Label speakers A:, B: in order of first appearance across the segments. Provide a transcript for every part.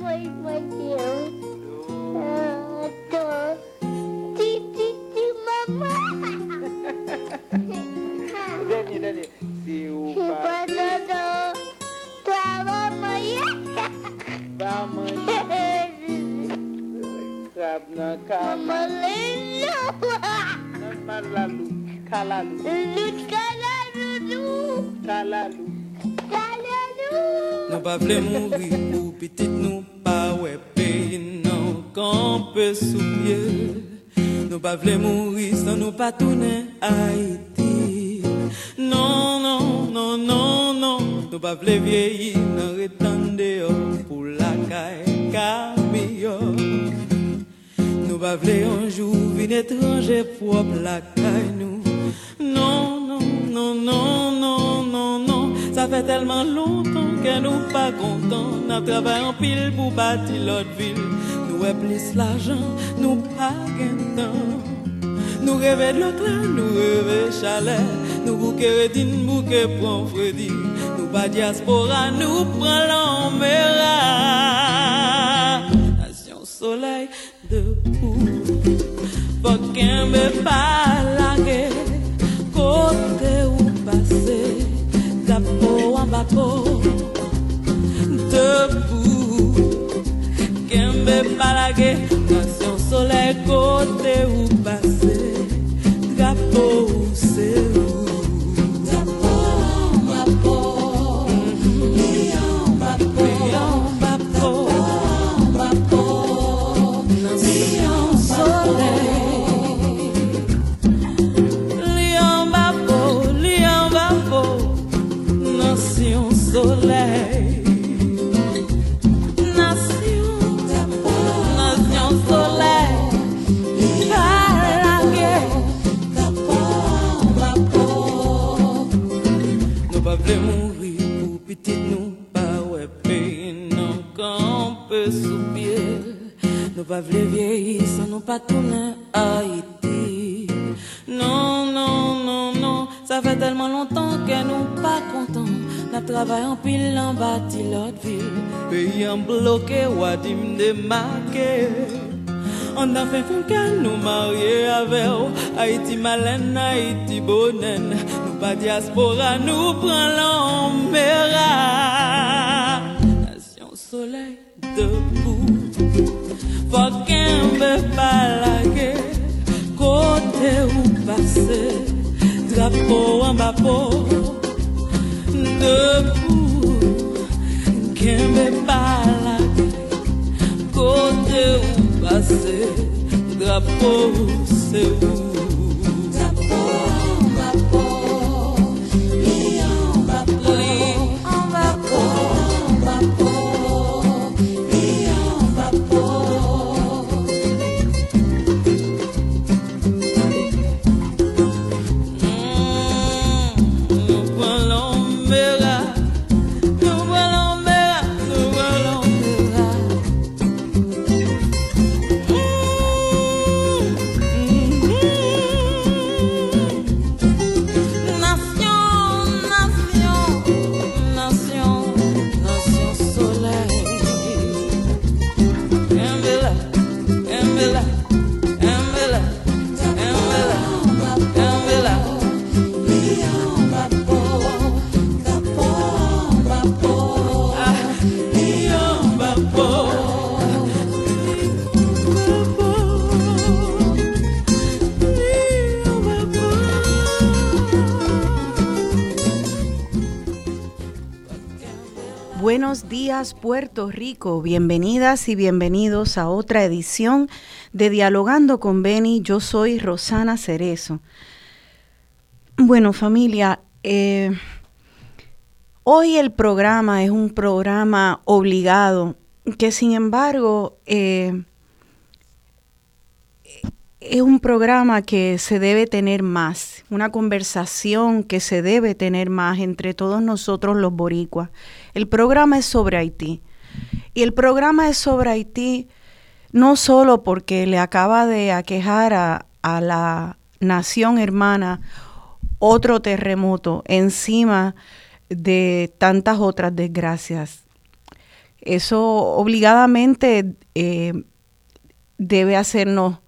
A: muy, muy bien. Ah, todo. Sí, sí, sí, mamá.
B: Dani, Dani. Si o
A: Y
B: pa
A: cuando no, tu mamá
B: pa man krab nan ka
A: Mamá lindo.
B: nan malalu, kalalu,
A: Lucalalulu.
C: pas mourir sans nous pas tourner Haïti. Non, non, non, non, non, nous pas vle vieillir, nous retendons pour la caille Nous pas un jour venir étranger pour la caille nous. Non, non, non, non, non, non, non, ça fait tellement longtemps que nous pas contents, nous travaillons pile pour bâtir l'autre ville. Ouais, plus l'argent, nous pas temps rêvons de l'autre nous rêvons chalet Nous bouquets redine, bouquets prend Freddy Nous pas diaspora, nous prenons l'Oméra Haiti malen, Haiti bonen Nou pa diaspora, nou
D: pran lan. Puerto Rico, bienvenidas y bienvenidos a otra edición de Dialogando con Beni. Yo soy Rosana Cerezo. Bueno familia, eh, hoy el programa es un programa obligado que sin embargo eh, es un programa que se debe tener más, una conversación que se debe tener más entre todos nosotros los boricuas. El programa es sobre Haití. Y el programa es sobre Haití no solo porque le acaba de aquejar a, a la nación hermana otro terremoto encima de tantas otras desgracias. Eso obligadamente eh, debe hacernos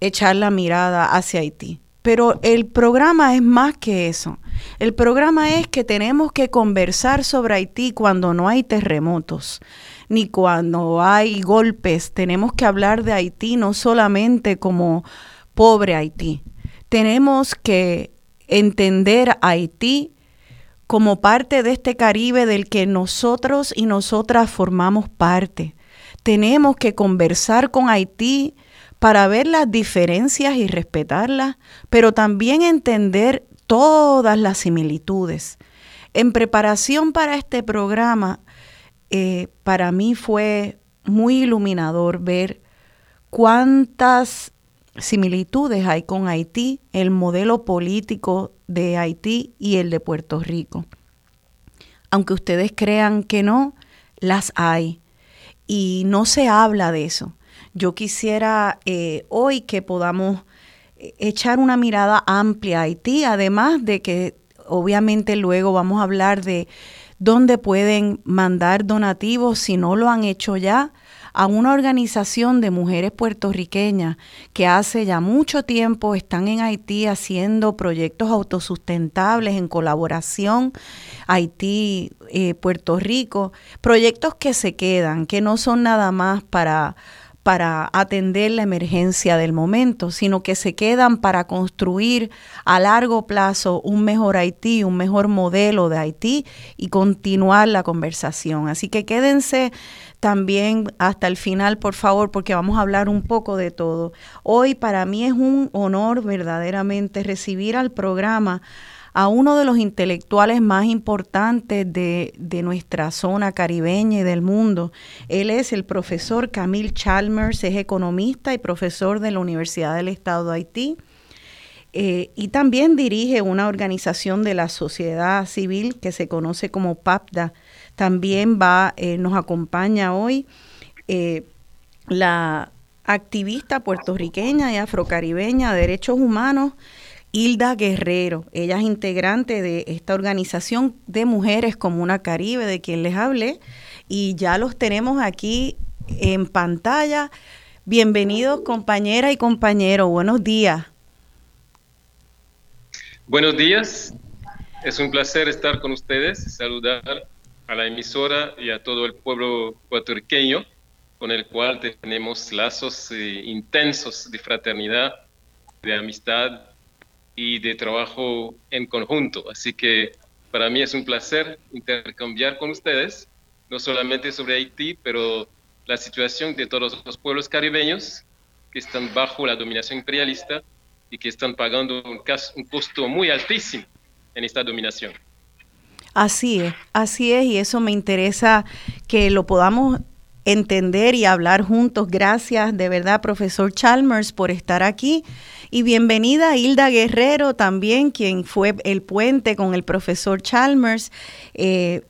D: echar la mirada hacia Haití. Pero el programa es más que eso. El programa es que tenemos que conversar sobre Haití cuando no hay terremotos, ni cuando hay golpes. Tenemos que hablar de Haití no solamente como pobre Haití. Tenemos que entender Haití como parte de este Caribe del que nosotros y nosotras formamos parte. Tenemos que conversar con Haití para ver las diferencias y respetarlas, pero también entender todas las similitudes. En preparación para este programa, eh, para mí fue muy iluminador ver cuántas similitudes hay con Haití, el modelo político de Haití y el de Puerto Rico. Aunque ustedes crean que no, las hay. Y no se habla de eso. Yo quisiera eh, hoy que podamos echar una mirada amplia a Haití, además de que obviamente luego vamos a hablar de dónde pueden mandar donativos si no lo han hecho ya a una organización de mujeres puertorriqueñas que hace ya mucho tiempo están en Haití haciendo proyectos autosustentables en colaboración Haití, eh, Rico, proyectos que se quedan, que no son nada más para para atender la emergencia del momento, sino que se quedan para construir a largo plazo un mejor Haití, un mejor modelo de Haití y continuar la conversación. Así que quédense también hasta el final, por favor, porque vamos a hablar un poco de todo. Hoy para mí es un honor verdaderamente recibir al programa a uno de los intelectuales más importantes de, nuestra zona caribeña y del mundo. Él es el profesor Camille Chalmers, es economista y profesor de la Universidad del Estado de Haití. Eh, y también dirige una organización de la sociedad civil que se conoce como PAPDA. También va, eh, nos acompaña hoy eh, la activista puertorriqueña y afrocaribeña de derechos humanos, Hilda Guerrero. Ella es integrante de esta organización de mujeres Comuna Caribe, de quien les hablé, y ya los tenemos aquí en pantalla. Bienvenidos, compañera y compañero. Buenos días.
E: Buenos días. Es un placer estar con ustedes, saludar a la emisora y a todo el pueblo puertorriqueño con el cual tenemos lazos eh, intensos de fraternidad, de amistad y de trabajo en conjunto. Así que para mí es un placer intercambiar con ustedes, no solamente sobre Haití, pero la situación de todos los pueblos caribeños que están bajo la dominación imperialista y que están pagando un, un costo muy altísimo en esta dominación.
D: Así es, así es, y eso me interesa que lo podamos entender y hablar juntos. Gracias de verdad, profesor Chalmers, por estar aquí. Y bienvenida Hilda Guerrero también, quien fue el puente con el profesor Chalmers. Eh,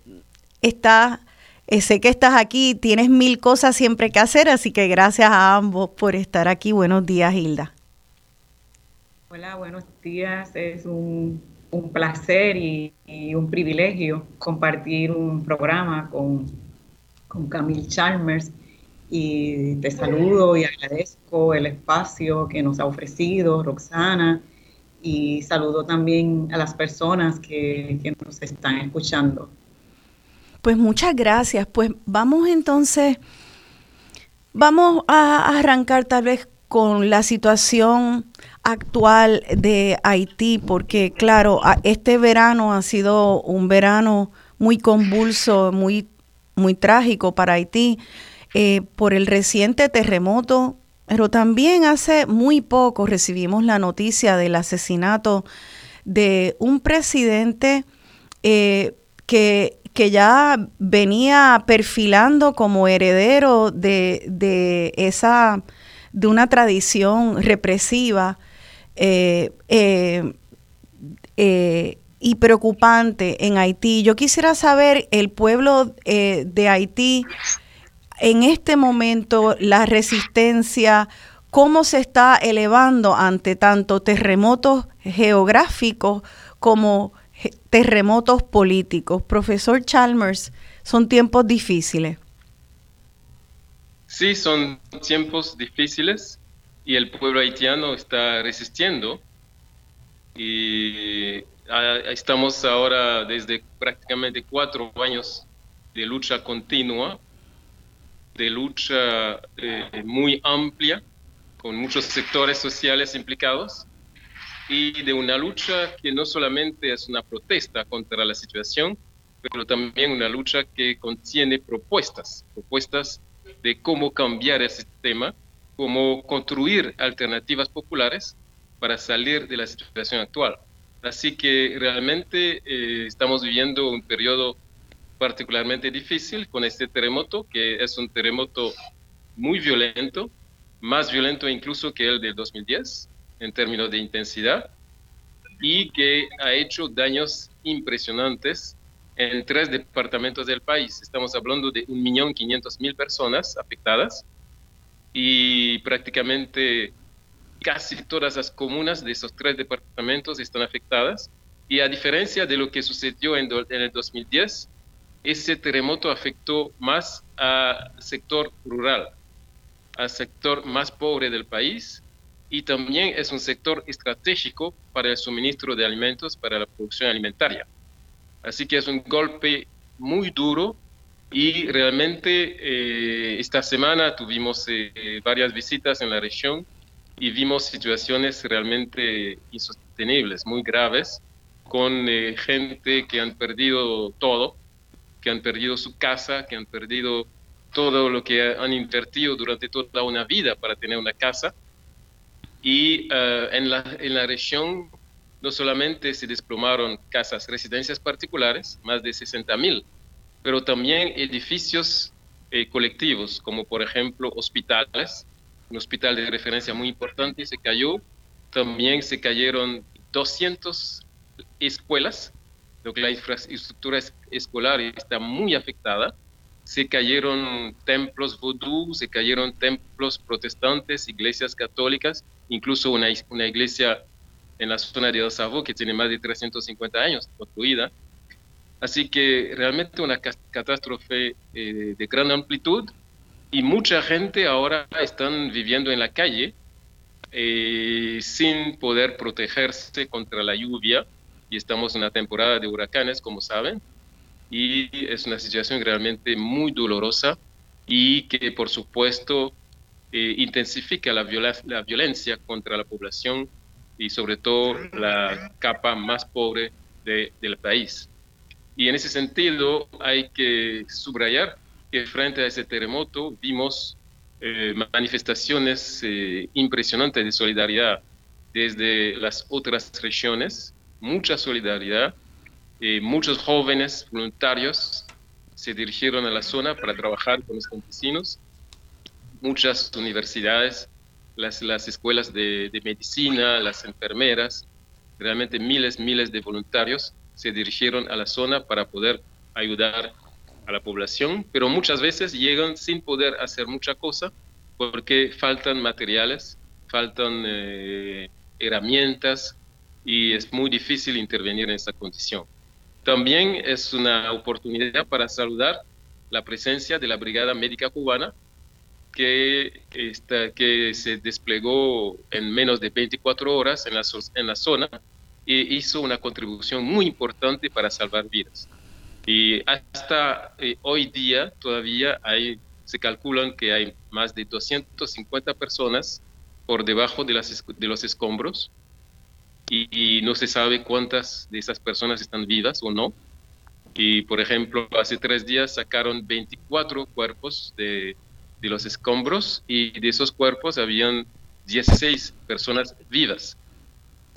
D: está, eh, sé que estás aquí, tienes mil cosas siempre que hacer, así que gracias a ambos por estar aquí. Buenos días, Hilda.
F: Hola, buenos días. Es un, placer y, un privilegio compartir un programa con, con Camille Chalmers y te saludo y agradezco el espacio que nos ha ofrecido Roxana y saludo también a las personas que, nos están escuchando.
D: Pues muchas gracias. Pues vamos entonces, vamos a arrancar tal vez con la situación actual de Haití, porque claro, este verano ha sido un verano muy convulso, muy, muy trágico para Haití. Eh, por el reciente terremoto, pero también hace muy poco recibimos la noticia del asesinato de un presidente eh, que, que, ya venía perfilando como heredero de, de, esa de una tradición represiva eh, y preocupante en Haití. Yo quisiera saber, el pueblo de Haití en este momento la resistencia, cómo se está elevando ante tanto terremotos geográficos como terremotos políticos. Profesor Chalmers, son tiempos difíciles.
E: Sí, son tiempos difíciles y el pueblo haitiano está resistiendo y ah, estamos ahora desde prácticamente cuatro años de lucha continua, de lucha eh, muy amplia, con muchos sectores sociales implicados, y de una lucha que no solamente es una protesta contra la situación, pero también una lucha que contiene propuestas, propuestas de cómo cambiar el sistema, cómo construir alternativas populares para salir de la situación actual. Así que realmente eh, estamos viviendo un periodo particularmente difícil con este terremoto, que es un terremoto muy violento, más violento incluso que el del 2010 en términos de intensidad, y que ha hecho daños impresionantes en tres departamentos del país. Estamos hablando de 1.500.000 personas afectadas y prácticamente casi todas las comunas de esos tres departamentos están afectadas. Y a diferencia de lo que sucedió en, en el 2010, ese terremoto afectó más al sector rural, al sector más pobre del país y también es un sector estratégico para el suministro de alimentos, para la producción alimentaria. Así que es un golpe muy duro y realmente eh, esta semana tuvimos eh, varias visitas en la región y vimos situaciones realmente insostenibles, muy graves, con eh, gente que han perdido todo, que han perdido su casa, que han perdido todo lo que han invertido durante toda una vida para tener una casa. Y en, la, en la región no solamente se desplomaron casas, residencias particulares, más de 60 mil, pero también edificios eh, colectivos, como por ejemplo hospitales. Un hospital de referencia muy importante se cayó. También se cayeron 200 escuelas, lo que la infraestructura escolar está muy afectada. Se cayeron templos vodú, se cayeron templos protestantes, iglesias católicas, incluso una, una iglesia en la zona de Osavo, que tiene más de 350 años construida. Así que realmente una catástrofe eh, de gran amplitud y mucha gente ahora están viviendo en la calle eh, sin poder protegerse contra la lluvia y estamos en una temporada de huracanes, como saben, y es una situación realmente muy dolorosa y que por supuesto eh, intensifica la, la violencia contra la población y sobre todo la capa más pobre del país. Y en ese sentido hay que subrayar que frente a ese terremoto vimos eh, manifestaciones eh, impresionantes de solidaridad desde las otras regiones, mucha solidaridad, eh, muchos jóvenes voluntarios se dirigieron a la zona para trabajar con los campesinos, muchas universidades las, las escuelas de, medicina, las enfermeras, realmente miles, miles de voluntarios se dirigieron a la zona para poder ayudar a la población, pero muchas veces llegan sin poder hacer mucha cosa porque faltan materiales, faltan eh, herramientas y es muy difícil intervenir en esta condición. También es una oportunidad para saludar la presencia de la Brigada Médica Cubana, que, que se desplegó en menos de 24 horas en la, en la zona y hizo una contribución muy importante para salvar vidas. Y hasta eh, hoy día todavía hay, se calculan que hay más de 250 personas por debajo de, las, de los escombros y, no se sabe cuántas de esas personas están vivas o no. Y por ejemplo, hace tres días sacaron 24 cuerpos de, de los escombros y de esos cuerpos habían 16 personas vivas.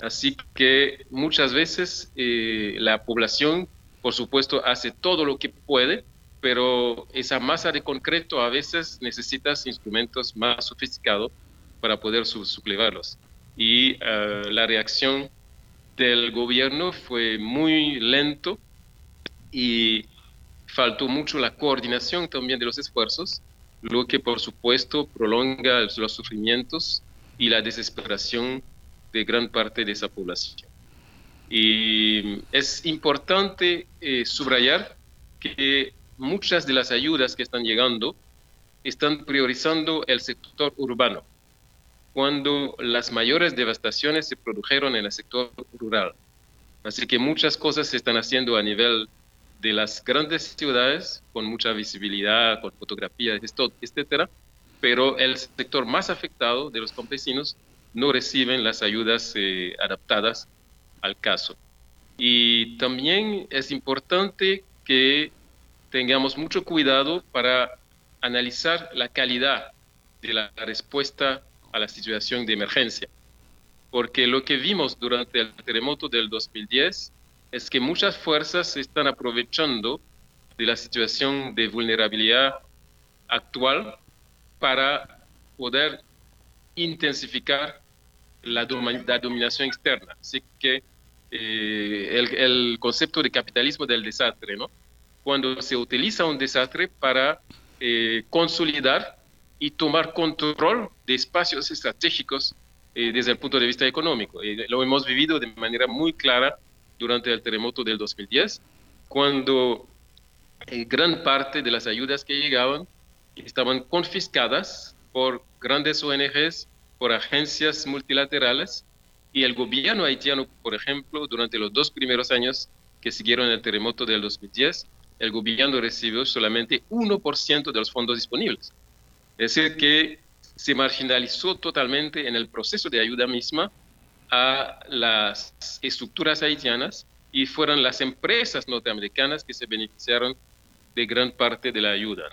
E: Así que muchas veces eh, la población, por supuesto, hace todo lo que puede, pero esa masa de concreto a veces necesitas instrumentos más sofisticados para poder sublevarlos. Y eh, la reacción del gobierno fue muy lento y faltó mucho la coordinación también de los esfuerzos lo que por supuesto prolonga los sufrimientos y la desesperación de gran parte de esa población. Y es importante eh, subrayar que muchas de las ayudas que están llegando están priorizando el sector urbano, cuando las mayores devastaciones se produjeron en el sector rural. Así que muchas cosas se están haciendo a nivel de las grandes ciudades, con mucha visibilidad, con fotografías, etcétera, pero el sector más afectado de los campesinos no reciben las ayudas eh, adaptadas al caso. Y también es importante que tengamos mucho cuidado para analizar la calidad de la respuesta a la situación de emergencia. Porque lo que vimos durante el terremoto del 2010 es que muchas fuerzas se están aprovechando de la situación de vulnerabilidad actual para poder intensificar la, dominación externa. Así que eh, el, concepto de capitalismo del desastre, ¿no? Cuando se utiliza un desastre para eh, consolidar y tomar control de espacios estratégicos eh, desde el punto de vista económico. lo hemos vivido de manera muy clara durante el terremoto del 2010, cuando gran parte de las ayudas que llegaban estaban confiscadas por grandes ONGs, por agencias multilaterales, y el gobierno haitiano, por ejemplo, durante los dos primeros años que siguieron el terremoto del 2010, el gobierno recibió solamente 1% de los fondos disponibles. Es decir, que se marginalizó totalmente en el proceso de ayuda misma a las estructuras haitianas y fueron las empresas norteamericanas que se beneficiaron de gran parte de la ayuda.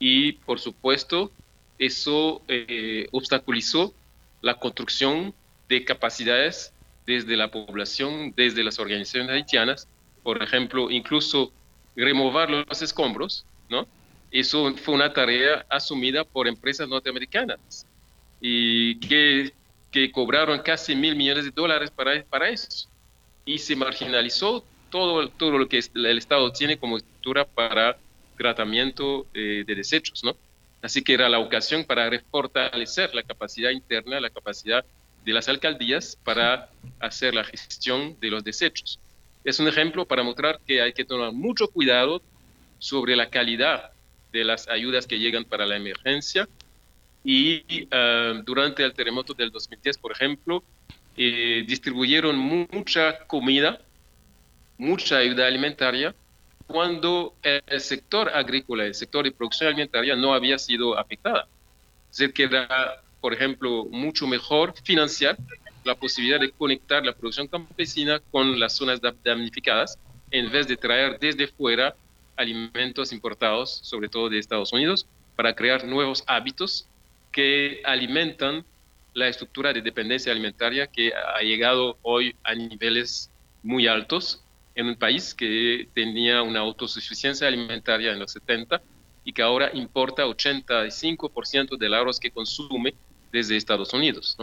E: Y por supuesto, eso eh, obstaculizó la construcción de capacidades desde la población, desde las organizaciones haitianas, por ejemplo, incluso remover los escombros, ¿no? Eso fue una tarea asumida por empresas norteamericanas y que, que cobraron casi mil millones de dólares para, para eso. Y se marginalizó todo, todo lo que el Estado tiene como estructura para tratamiento eh, de desechos, ¿no? Así que era la ocasión para refortalecer la capacidad interna, la capacidad de las alcaldías para hacer la gestión de los desechos. Es un ejemplo para mostrar que hay que tener mucho cuidado sobre la calidad de las ayudas que llegan para la emergencia. Y eh, durante el terremoto del 2010, por ejemplo, eh, distribuyeron mucha comida, mucha ayuda alimentaria, cuando el sector agrícola, el sector de producción alimentaria no había sido afectada. Es decir, que era, por ejemplo, mucho mejor financiar la posibilidad de conectar la producción campesina con las zonas damnificadas en vez de traer desde fuera alimentos importados, sobre todo de Estados Unidos, para crear nuevos hábitos que alimentan la estructura de dependencia alimentaria que ha llegado hoy a niveles muy altos en un país que tenía una autosuficiencia alimentaria en los 70 y que ahora importa 85% del arroz que consume desde Estados Unidos.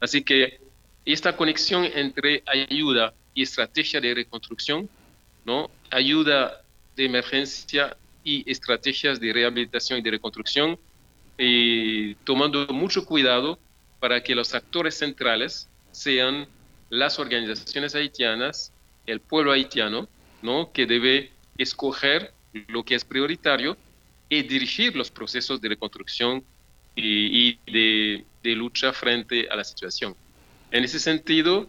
E: Así que esta conexión entre ayuda y estrategia de reconstrucción, ¿no? ayuda de emergencia y estrategias de rehabilitación y de reconstrucción, eh, tomando mucho cuidado para que los actores centrales sean las organizaciones haitianas, el pueblo haitiano, ¿no? que debe escoger lo que es prioritario y dirigir los procesos de reconstrucción y, de, de lucha frente a la situación. En ese sentido,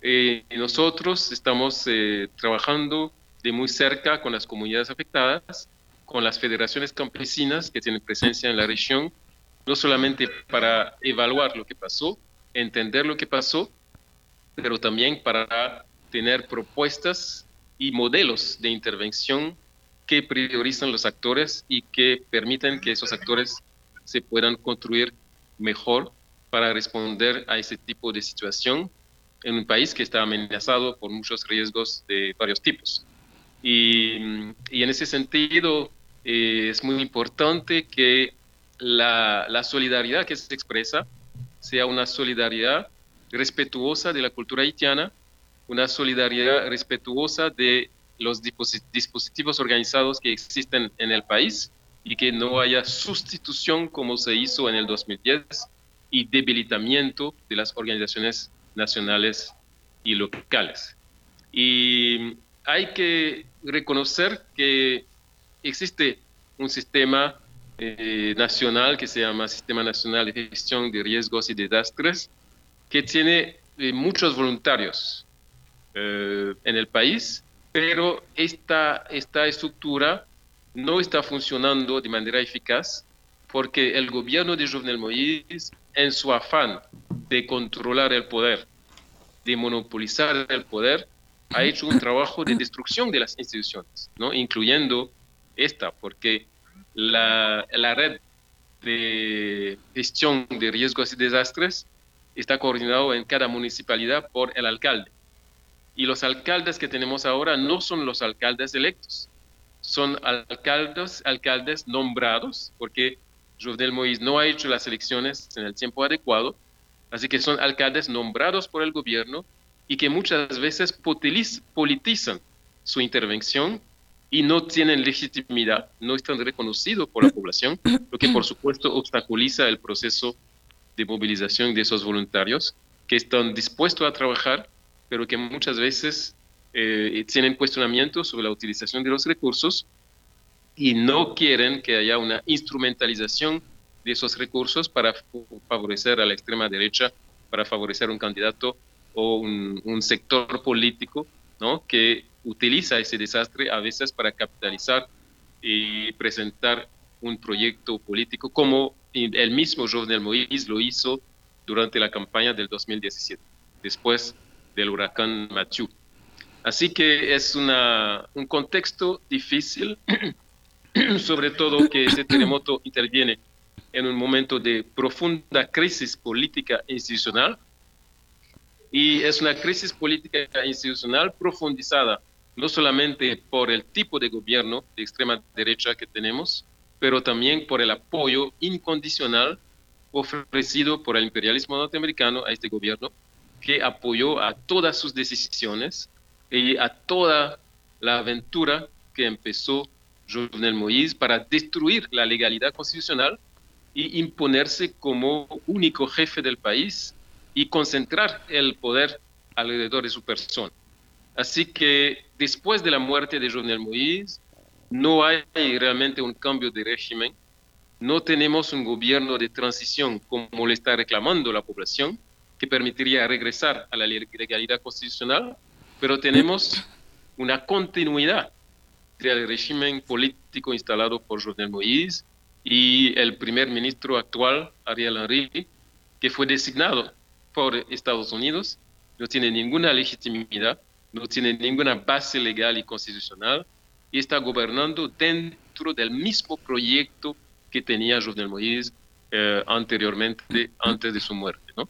E: eh, nosotros estamos eh, trabajando de muy cerca con las comunidades afectadas, con las federaciones campesinas que tienen presencia en la región, no solamente para evaluar lo que pasó, entender lo que pasó, pero también para tener propuestas y modelos de intervención que priorizan los actores y que permiten que esos actores se puedan construir mejor para responder a ese tipo de situación en un país que está amenazado por muchos riesgos de varios tipos. Y, en ese sentido eh, es muy importante que la, la, solidaridad que se expresa sea una solidaridad respetuosa de la cultura haitiana, una solidaridad respetuosa de los dispositivos organizados que existen en el país y que no haya sustitución como se hizo en el 2010 y debilitamiento de las organizaciones nacionales y locales. Y hay que reconocer que existe un sistema eh, nacional que se llama Sistema Nacional de Gestión de Riesgos y Desastres, que tiene eh, muchos voluntarios eh, en el país, pero esta, esta estructura no está funcionando de manera eficaz porque el gobierno de Jovenel Moïse, en su afán de controlar el poder, de monopolizar el poder, ha hecho un trabajo de destrucción de las instituciones, ¿no? incluyendo esta, porque la, la red de gestión de riesgos y desastres está coordinado en cada municipalidad por el alcalde. Y los alcaldes que tenemos ahora no son los alcaldes electos, son alcaldes, alcaldes nombrados, porque Jovenel Moïse no ha hecho las elecciones en el tiempo adecuado, así que son alcaldes nombrados por el gobierno y que muchas veces politizan su intervención y no tienen legitimidad, no están reconocidos por la población, lo que por supuesto obstaculiza el proceso de movilización de esos voluntarios que están dispuestos a trabajar, pero que muchas veces eh, tienen cuestionamientos sobre la utilización de los recursos y no quieren que haya una instrumentalización de esos recursos para favorecer a la extrema derecha, para favorecer un candidato o un, un sector político ¿no? que utiliza ese desastre a veces para capitalizar y presentar un proyecto político como el mismo Jovenel Moïse lo hizo durante la campaña del 2017, después del huracán Mathieu. Así que es una, un contexto difícil, sobre todo que ese terremoto interviene en un momento de profunda crisis política institucional y es una crisis política institucional profundizada no solamente por el tipo de gobierno de extrema derecha que tenemos, pero también por el apoyo incondicional ofrecido por el imperialismo norteamericano a este gobierno, que apoyó a todas sus decisiones y a toda la aventura que empezó Jovenel Moïse para destruir la legalidad constitucional y imponerse como único jefe del país y concentrar el poder alrededor de su persona. Así que después de la muerte de Jovenel Moïse, no hay realmente un cambio de régimen, no tenemos un gobierno de transición como le está reclamando la población, que permitiría regresar a la legalidad constitucional, pero tenemos una continuidad entre el régimen político instalado por Jovenel Moïse y el primer ministro actual, Ariel Henry, que fue designado por Estados Unidos, no tiene ninguna legitimidad, no tiene ninguna base legal y constitucional y está gobernando dentro del mismo proyecto que tenía Jovenel Moïse eh, anteriormente, antes de su muerte. ¿no?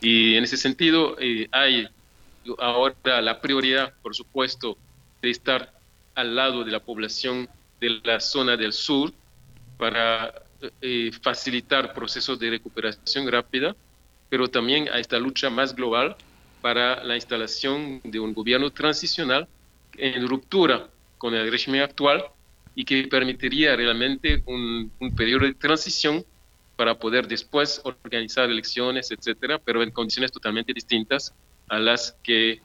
E: Y en ese sentido eh, hay ahora la prioridad, por supuesto, de estar al lado de la población de la zona del sur para eh, facilitar procesos de recuperación rápida, pero también a esta lucha más global para la instalación de un gobierno transicional en ruptura con el régimen actual y que permitiría realmente un, un periodo de transición para poder después organizar elecciones, etcétera, pero en condiciones totalmente distintas a las que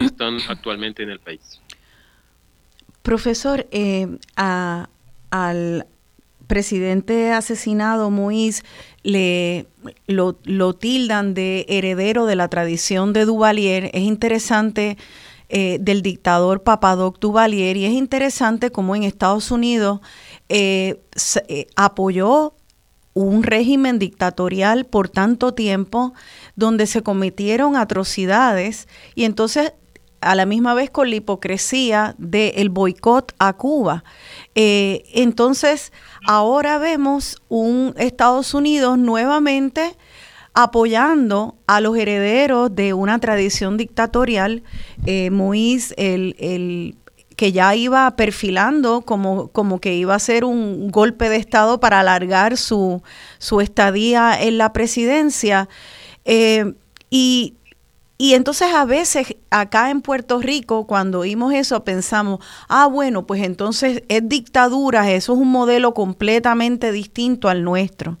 E: están actualmente en el país.
D: Profesor, eh, a, al presidente asesinado Moïse le lo, tildan de heredero de la tradición de Duvalier. Es interesante eh, del dictador Papadoc Duvalier y es interesante cómo en Estados Unidos eh, se, eh, apoyó un régimen dictatorial por tanto tiempo donde se cometieron atrocidades y entonces a la misma vez con la hipocresía del boicot a Cuba. Eh, entonces, ahora vemos un Estados Unidos nuevamente apoyando a los herederos de una tradición dictatorial, eh, el, el, que ya iba perfilando como, como que iba a ser un golpe de Estado para alargar su, su estadía en la presidencia. Eh, y y entonces a veces acá en Puerto Rico, cuando oímos eso, pensamos, ah, bueno, pues entonces es dictadura, eso es un modelo completamente distinto al nuestro.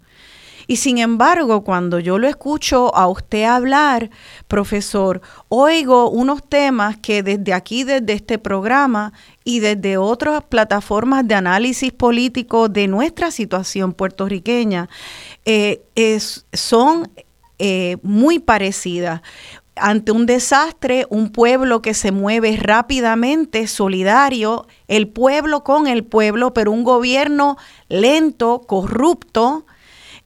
D: Y sin embargo, cuando yo lo escucho a usted hablar, profesor, oigo unos temas que desde aquí, desde este programa y desde otras plataformas de análisis político de nuestra situación puertorriqueña, eh, son eh, muy parecidas ante un desastre, un pueblo que se mueve rápidamente, solidario, el pueblo con el pueblo, pero un gobierno lento, corrupto,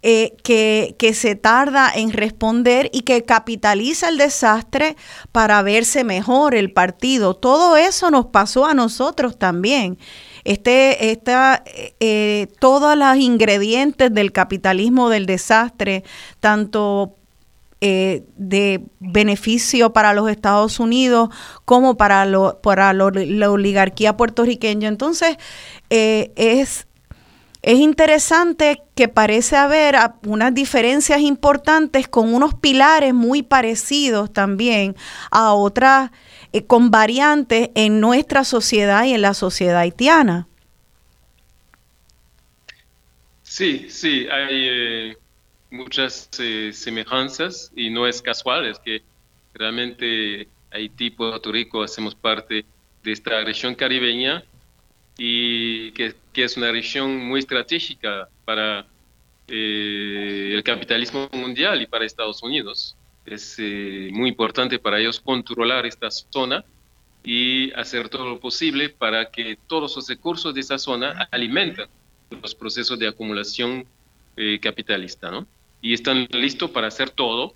D: eh, que, que, se tarda en responder y que capitaliza el desastre para verse mejor el partido. Todo eso nos pasó a nosotros también. Este, esta, eh, todos los ingredientes del capitalismo del desastre, tanto eh, de beneficio para los Estados Unidos como para, lo, para la oligarquía puertorriqueña. Entonces, eh, es, es interesante que parece haber unas diferencias importantes con unos pilares muy parecidos también a otras, eh, con variantes en nuestra sociedad y en la sociedad haitiana.
E: Sí, sí, hay muchas eh, semejanzas y no es casual, es que realmente Haití, Puerto Rico, hacemos parte de esta región caribeña y que, es una región muy estratégica para eh, el capitalismo mundial y para Estados Unidos. Es eh, muy importante para ellos controlar esta zona y hacer todo lo posible para que todos los recursos de esa zona alimenten los procesos de acumulación capitalista, ¿no? Y están listos para hacer todo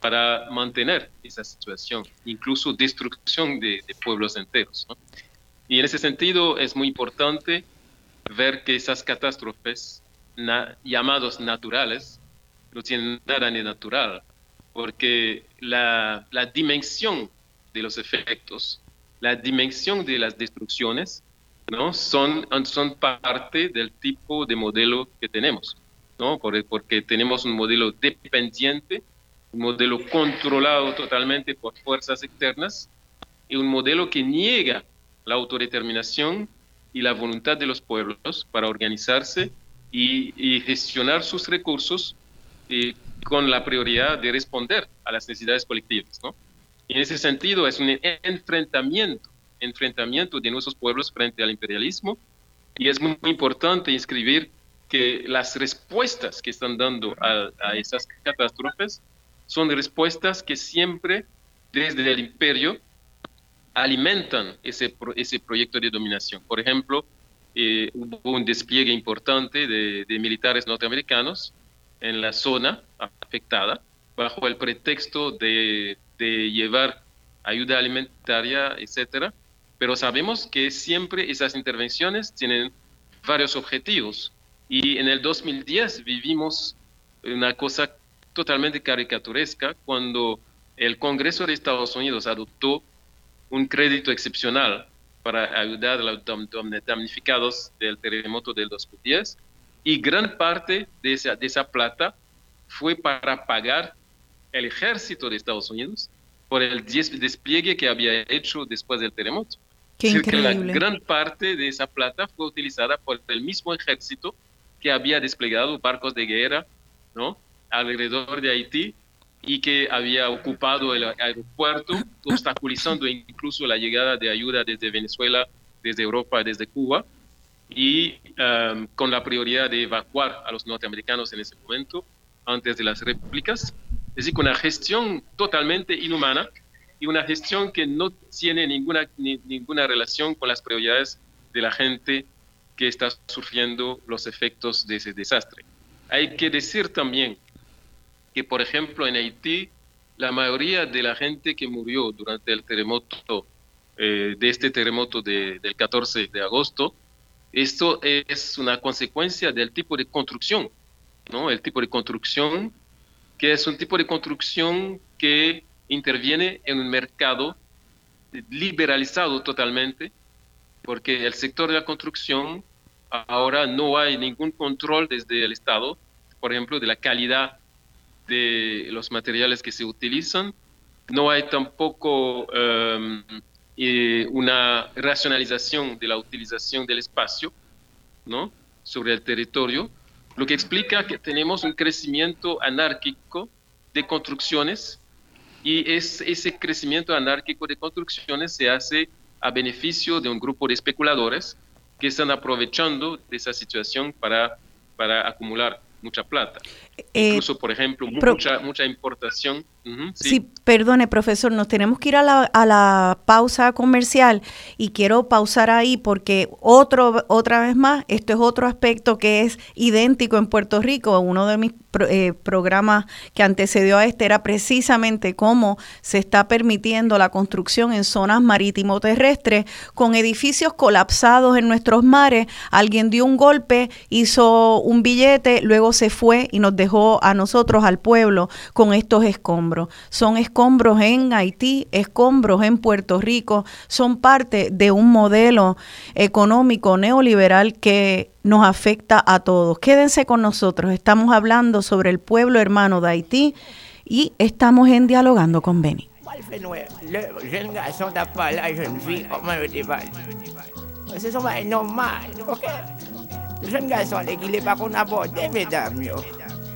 E: para mantener esa situación, incluso destrucción de, pueblos enteros. Y en ese sentido es muy importante ver que esas catástrofes llamados naturales no tienen nada de natural, porque la, la dimensión de los efectos, la dimensión de las destrucciones, ¿no? son, son parte del tipo de modelo que tenemos. ¿No? porque tenemos un modelo dependiente, un modelo controlado totalmente por fuerzas externas y un modelo que niega la autodeterminación y la voluntad de los pueblos para organizarse y, gestionar sus recursos eh, con la prioridad de responder a las necesidades colectivas. Y en ese sentido es un enfrentamiento, enfrentamiento de nuestros pueblos frente al imperialismo y es muy importante inscribir que las respuestas que están dando a, esas catástrofes son respuestas que siempre desde el imperio alimentan ese, ese proyecto de dominación. Por ejemplo, eh, hubo un despliegue importante de, militares norteamericanos en la zona afectada bajo el pretexto de, de llevar ayuda alimentaria, etcétera, pero sabemos que siempre esas intervenciones tienen varios objetivos. Y en el 2010 vivimos una cosa totalmente caricaturesca cuando el Congreso de Estados Unidos adoptó un crédito excepcional para ayudar a los damnificados del terremoto del 2010 y gran parte de esa, de esa plata fue para pagar el ejército de Estados Unidos por el despliegue que había hecho después del terremoto.
D: Qué increíble.
E: Que la gran parte de esa plata fue utilizada por el mismo ejército que había desplegado barcos de guerra ¿no? alrededor de Haití y que había ocupado el aeropuerto, obstaculizando incluso la llegada de ayuda desde Venezuela, desde Europa, desde Cuba, y um, con la prioridad de evacuar a los norteamericanos en ese momento, antes de las réplicas. Es decir, con una gestión totalmente inhumana y una gestión que no tiene ninguna, ninguna relación con las prioridades de la gente que está sufriendo los efectos de ese desastre. Hay que decir también que, por ejemplo, en Haití, la mayoría de la gente que murió durante el terremoto, eh, de este terremoto del 14 de agosto, esto es una consecuencia del tipo de construcción, ¿no? El tipo de construcción que es un tipo de construcción que interviene en un mercado liberalizado totalmente, porque el sector de la construcción ahora no hay ningún control desde el Estado, por ejemplo, de la calidad de los materiales que se utilizan. No hay tampoco em, eh, una racionalización de la utilización del espacio ¿no? sobre el territorio. lo que explica que tenemos un crecimiento anárquico de construcciones y es, ese crecimiento anárquico de construcciones se hace a beneficio de un grupo de especuladores que están aprovechando de esa situación para, para acumular mucha plata.
D: Eh,
E: Incluso, por ejemplo,
D: pro-
E: mucha, importación.
D: Sí. perdone, profesor, nos tenemos que ir a la, a la pausa comercial y quiero pausar ahí porque otro, otra vez más, esto es otro aspecto que es idéntico en Puerto Rico. Uno de mis pro- eh, programas que antecedió a este era precisamente cómo se está permitiendo la construcción en zonas marítimo terrestres con edificios colapsados en nuestros mares. Alguien dio un golpe, hizo un billete, luego se fue y nos dejó a nosotros, al pueblo, con estos escombros. Son escombros en Haití, escombros en Puerto Rico, son parte de un modelo económico neoliberal que nos afecta a todos. Quédense con nosotros, estamos hablando sobre el pueblo hermano de Haití y estamos en Dialogando con Beni.
G: Le. Le C'est son bail normal, ok Le qu'il est pas qu'on aborde, mesdames, yo.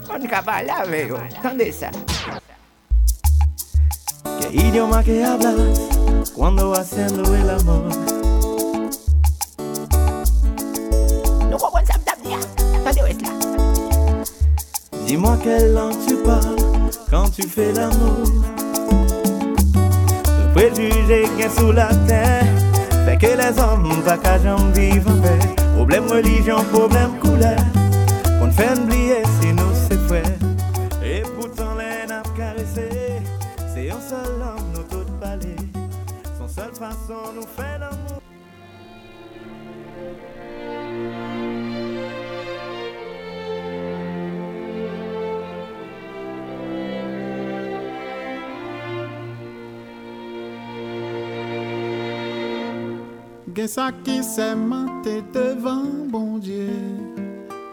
G: Pode acabar lá, velho. Então deixa.
H: Que idioma que habla quando haciendo el amor?
G: No puedo sabía. ¿Dónde es la?
H: Dis-moi quelle langue tu parles quand tu fais l'amour. Le préjugé qu'il y a sous la terre fait que les hommes vacagent vivent en paix. Problème religion, problème couleur. Qu'on fait oublier façon nous fait l'amour.
I: Gessa qui s'est menté devant bon Dieu,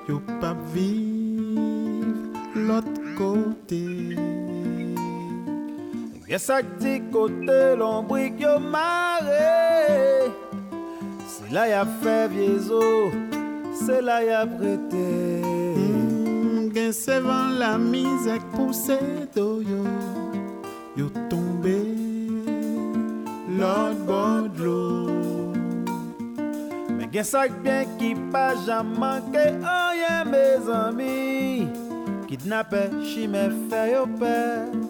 I: yo pas vivre l'autre côté.
H: Gen sak di kote lombrik yo mare Se la ya fe viezo, se la ya prete
I: Mm, Gen se van la mizek pousse do yo. Yo tombe lot bodlo
H: Men gen sak bien ki pa jam manke Anye me zami Kidnape, chime fe yo pe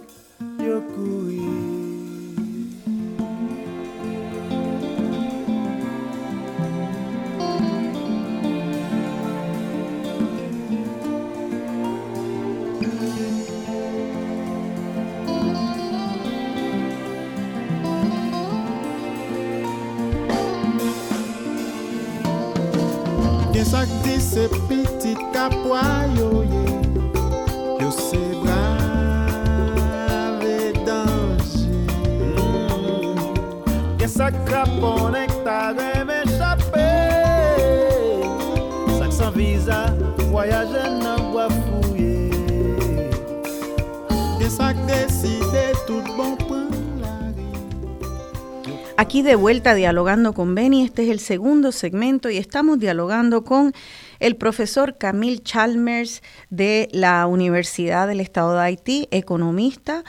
D: Aquí de vuelta dialogando con Beni, este es el segundo segmento y estamos dialogando con el profesor Camille Chalmers de la Universidad del Estado de Haití, economista,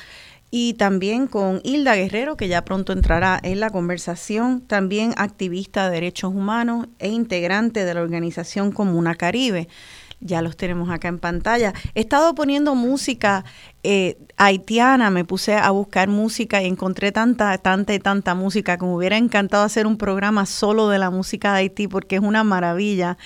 D: y también con Hilda Guerrero, que ya pronto entrará en la conversación, también activista de derechos humanos e integrante de la organización Comuna Caribe. Ya los tenemos acá en pantalla. He estado poniendo música eh, haitiana, me puse a buscar música y encontré tanta, tanta y tanta música que me hubiera encantado hacer un programa solo de la música de Haití porque es una maravilla.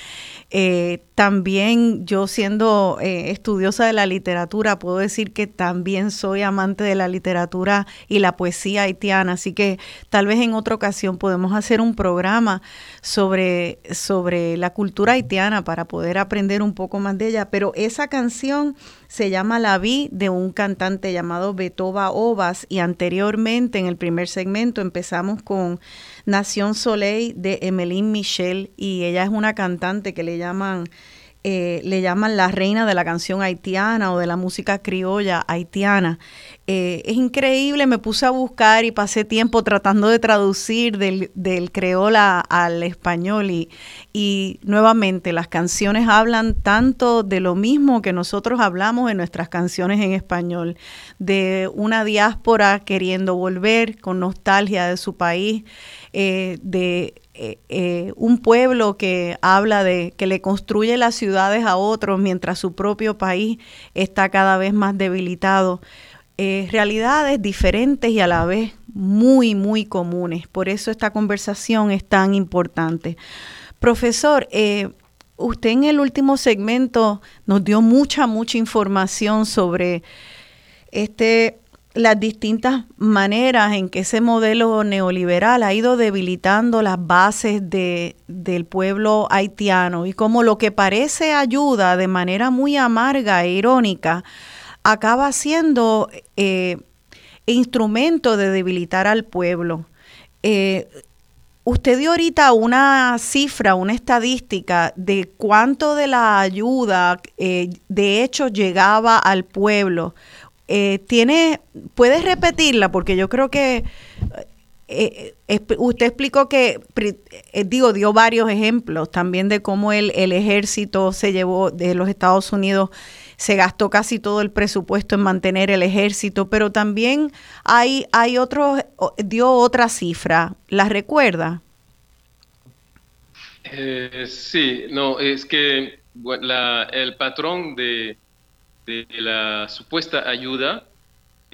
D: Eh, también yo siendo eh, estudiosa de la literatura, puedo decir que también soy amante de la literatura y la poesía haitiana, así que tal vez en otra ocasión podemos hacer un programa sobre, sobre la cultura haitiana para poder aprender un poco más de ella, pero esa canción se llama La Vi de un cantante llamado Betoba Ovas y anteriormente en el primer segmento empezamos con Nación Soleil de Emeline Michel y ella es una cantante que le llaman eh, le llaman la reina de la canción haitiana o de la música criolla haitiana. Eh, es increíble, me puse a buscar y pasé tiempo tratando de traducir del, del creola al español y, y nuevamente las canciones hablan tanto de lo mismo que nosotros hablamos en nuestras canciones en español, de una diáspora queriendo volver con nostalgia de su país, eh, de eh, eh, un pueblo que habla de que le construye las ciudades a otros mientras su propio país está cada vez más debilitado. Eh, realidades diferentes y a la vez muy, muy comunes. Por eso esta conversación es tan importante. Profesor, usted en el último segmento nos dio mucha, mucha información sobre este las distintas maneras en que ese modelo neoliberal ha ido debilitando las bases de, del pueblo haitiano y como lo que parece ayuda de manera muy amarga e irónica acaba siendo eh, instrumento de debilitar al pueblo. Eh, usted dio ahorita una cifra, una estadística de cuánto de la ayuda eh, de hecho llegaba al pueblo eh, tiene, ¿puedes repetirla? Porque yo creo que eh, eh, usted explicó que, digo, dio varios ejemplos también de cómo el, el ejército se llevó de los Estados Unidos se gastó casi todo el presupuesto en mantener el ejército, pero también hay, hay otro, dio otra cifra, ¿la recuerda?
E: sí, no, es que el patrón de, de la supuesta ayuda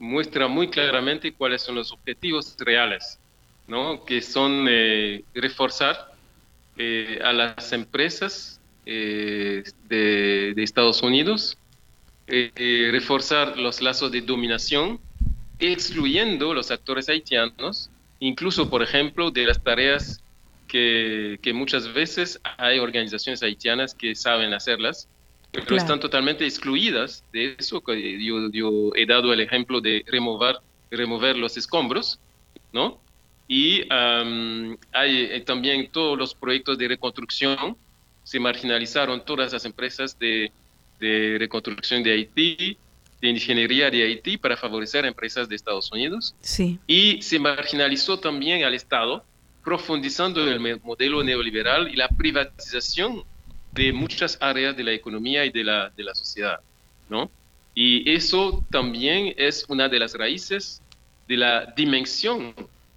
E: muestra muy claramente cuáles son los objetivos reales, ¿no? que son eh, reforzar eh, a las empresas eh, de, de, Estados Unidos, reforzar los lazos de dominación, excluyendo los actores haitianos, incluso, por ejemplo, de las tareas que, que muchas veces hay organizaciones haitianas que saben hacerlas, pero están totalmente excluidas de eso. Yo, yo, he dado el ejemplo de remover, remover los escombros, ¿no? Y hay eh, también todos los proyectos de reconstrucción, se marginalizaron todas las empresas de, de reconstrucción de Haití, de ingeniería de Haití para favorecer a empresas de Estados Unidos.
D: Sí.
E: Y se marginalizó también al Estado, profundizando en el modelo neoliberal y la privatización de muchas áreas de la economía y de la, de la sociedad, ¿no? Y eso también es una de las raíces de la dimensión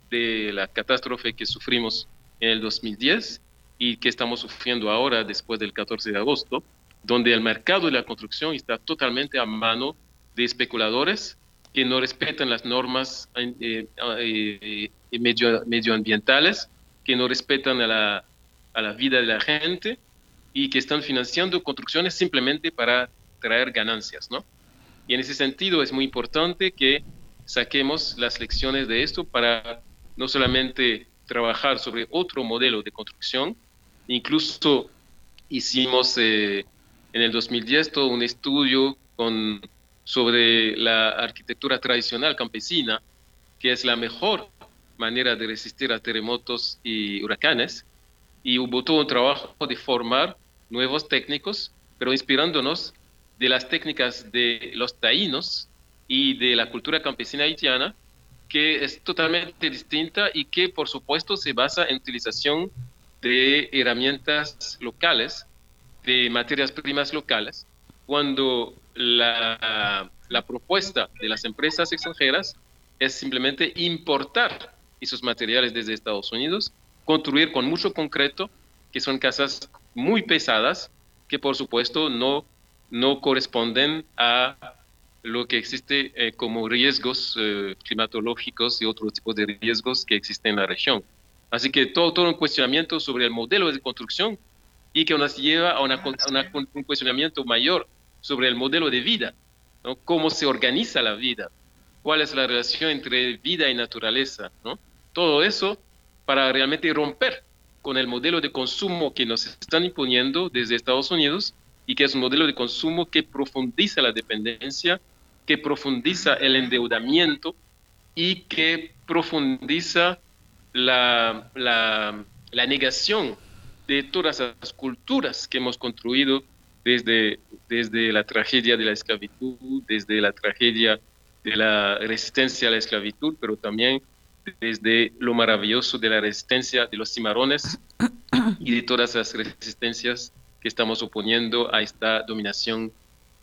E: de la catástrofe que sufrimos en el 2010 y que estamos sufriendo ahora después del 14 de agosto, donde el mercado de la construcción está totalmente a mano de especuladores que no respetan las normas eh, eh, eh, medioambientales, que no respetan a la, a la vida de la gente y que están financiando construcciones simplemente para traer ganancias, ¿no? Y en ese sentido es muy importante que saquemos las lecciones de esto para no solamente trabajar sobre otro modelo de construcción, incluso hicimos eh, en el 2010 todo un estudio con, sobre la arquitectura tradicional campesina, que es la mejor manera de resistir a terremotos y huracanes, y hubo todo un trabajo de formar nuevos técnicos, pero inspirándonos de las técnicas de los taínos y de la cultura campesina haitiana, que es totalmente distinta y que por supuesto se basa en utilización de herramientas locales, de materias primas locales, cuando la, la propuesta de las empresas extranjeras es simplemente importar esos materiales desde Estados Unidos construir con mucho concreto, que son casas muy pesadas, que por supuesto no, no corresponden a lo que existe eh, como riesgos eh, climatológicos y otros tipos de riesgos que existen en la región. Así que todo, todo un cuestionamiento sobre el modelo de construcción y que nos lleva a, una, un cuestionamiento mayor sobre el modelo de vida, ¿no? cómo se organiza la vida, cuál es la relación entre vida y naturaleza. ¿no? Todo eso para realmente romper con el modelo de consumo que nos están imponiendo desde Estados Unidos y que es un modelo de consumo que profundiza la dependencia, que profundiza el endeudamiento y que profundiza la, la, la negación de todas las culturas que hemos construido desde, desde la tragedia de la esclavitud, desde la tragedia de la resistencia a la esclavitud, pero también desde lo maravilloso de la resistencia de los cimarrones y de todas las resistencias que estamos oponiendo a esta dominación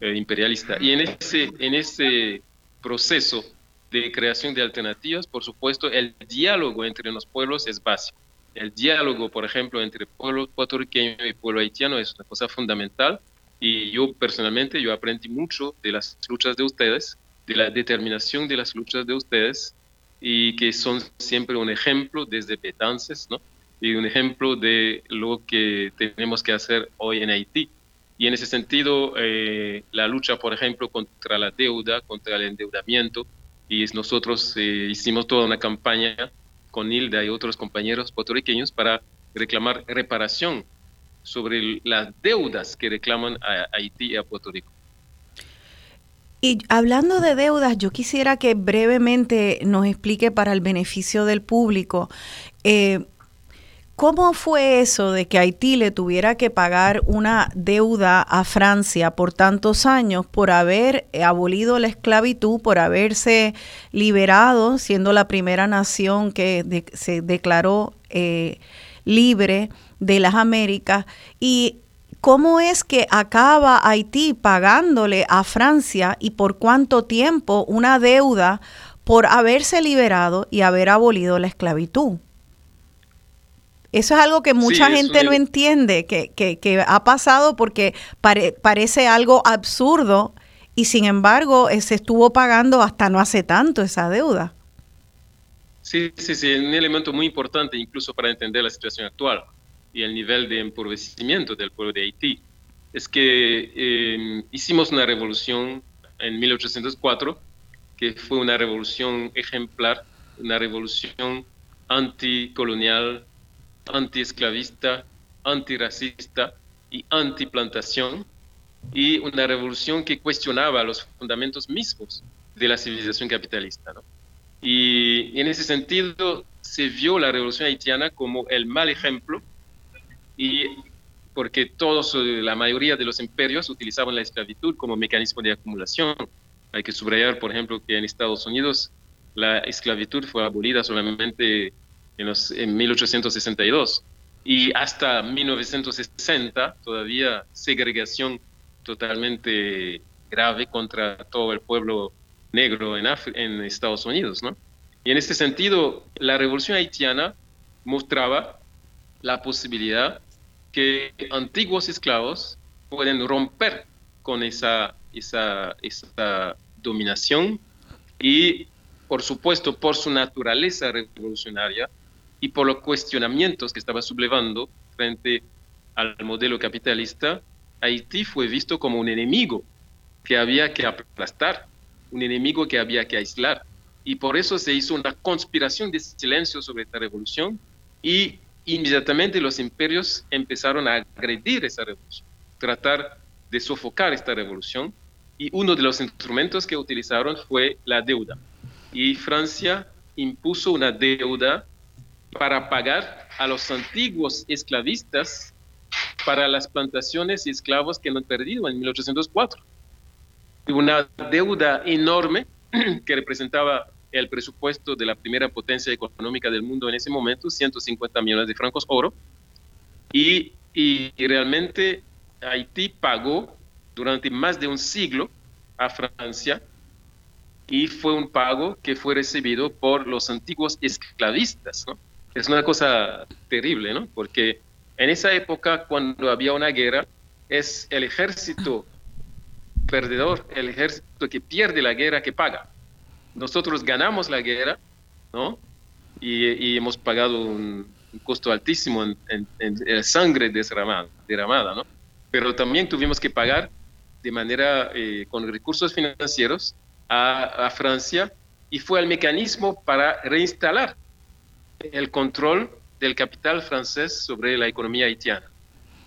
E: eh, imperialista. Y en ese, en ese proceso de creación de alternativas, por supuesto, el diálogo entre los pueblos es básico. El diálogo, por ejemplo, entre pueblo puertorriqueño y pueblo haitiano es una cosa fundamental y yo personalmente, yo aprendí mucho de las luchas de ustedes, de la determinación de las luchas de ustedes y que son siempre un ejemplo desde Betances, ¿no? Y un ejemplo de lo que tenemos que hacer hoy en Haití. Y en ese sentido, eh, la lucha, por ejemplo, contra la deuda, contra el endeudamiento, y nosotros eh, hicimos toda una campaña con Hilda y otros compañeros puertorriqueños para reclamar reparación sobre las deudas que reclaman a Haití y a Puerto Rico.
D: Y hablando de deudas, yo quisiera que brevemente nos explique para el beneficio del público, eh, ¿cómo fue eso de que Haití le tuviera que pagar una deuda a Francia por tantos años por haber abolido la esclavitud, por haberse liberado, siendo la primera nación que se declaró eh, libre de las Américas? Y ¿Cómo es que acaba Haití pagándole a Francia y por cuánto tiempo una deuda por haberse liberado y haber abolido la esclavitud? Eso es algo que mucha gente no entiende, que, que, ha pasado porque parece algo absurdo y sin embargo eh, se estuvo pagando hasta no hace tanto esa deuda.
E: Sí, sí, sí, es un elemento muy importante incluso para entender la situación actual y el nivel de empobrecimiento del pueblo de Haití, es que eh, hicimos una revolución en 1804, que fue una revolución ejemplar, una revolución anticolonial, antiesclavista, antirracista y antiplantación, y una revolución que cuestionaba los fundamentos mismos de la civilización capitalista. Y en ese sentido se vio la revolución haitiana como el mal ejemplo y porque todos, eh, la mayoría de los imperios utilizaban la esclavitud como mecanismo de acumulación. Hay que subrayar, por ejemplo, que en Estados Unidos la esclavitud fue abolida solamente en, los, en 1862 y hasta 1960 todavía segregación totalmente grave contra todo el pueblo negro en, en Estados Unidos, ¿no? Y en este sentido, la revolución haitiana mostraba la posibilidad que antiguos esclavos pueden romper con esa, esa, esa dominación y, por supuesto, por su naturaleza revolucionaria y por los cuestionamientos que estaba sublevando frente al modelo capitalista, Haití fue visto como un enemigo que había que aplastar, un enemigo que había que aislar. Y por eso se hizo una conspiración de silencio sobre esta revolución y inmediatamente los imperios empezaron a agredir esa revolución, tratar de sofocar esta revolución y uno de los instrumentos que utilizaron fue la deuda. Y Francia impuso una deuda para pagar a los antiguos esclavistas para las plantaciones y esclavos que han perdido en 1804. Una deuda enorme que representaba el presupuesto de la primera potencia económica del mundo en ese momento, 150 millones de francos oro, y, y realmente Haití pagó durante más de un siglo a Francia y fue un pago que fue recibido por los antiguos esclavistas. Es una cosa terrible, ¿no? porque en esa época, cuando había una guerra, es el ejército perdedor, el ejército que pierde la guerra que paga nosotros ganamos la guerra, ¿no? Y, hemos pagado un, costo altísimo en, sangre derramada, derramada, ¿no? Pero también tuvimos que pagar de manera, eh, con recursos financieros a, a Francia y fue el mecanismo para reinstalar el control del capital francés sobre la economía haitiana,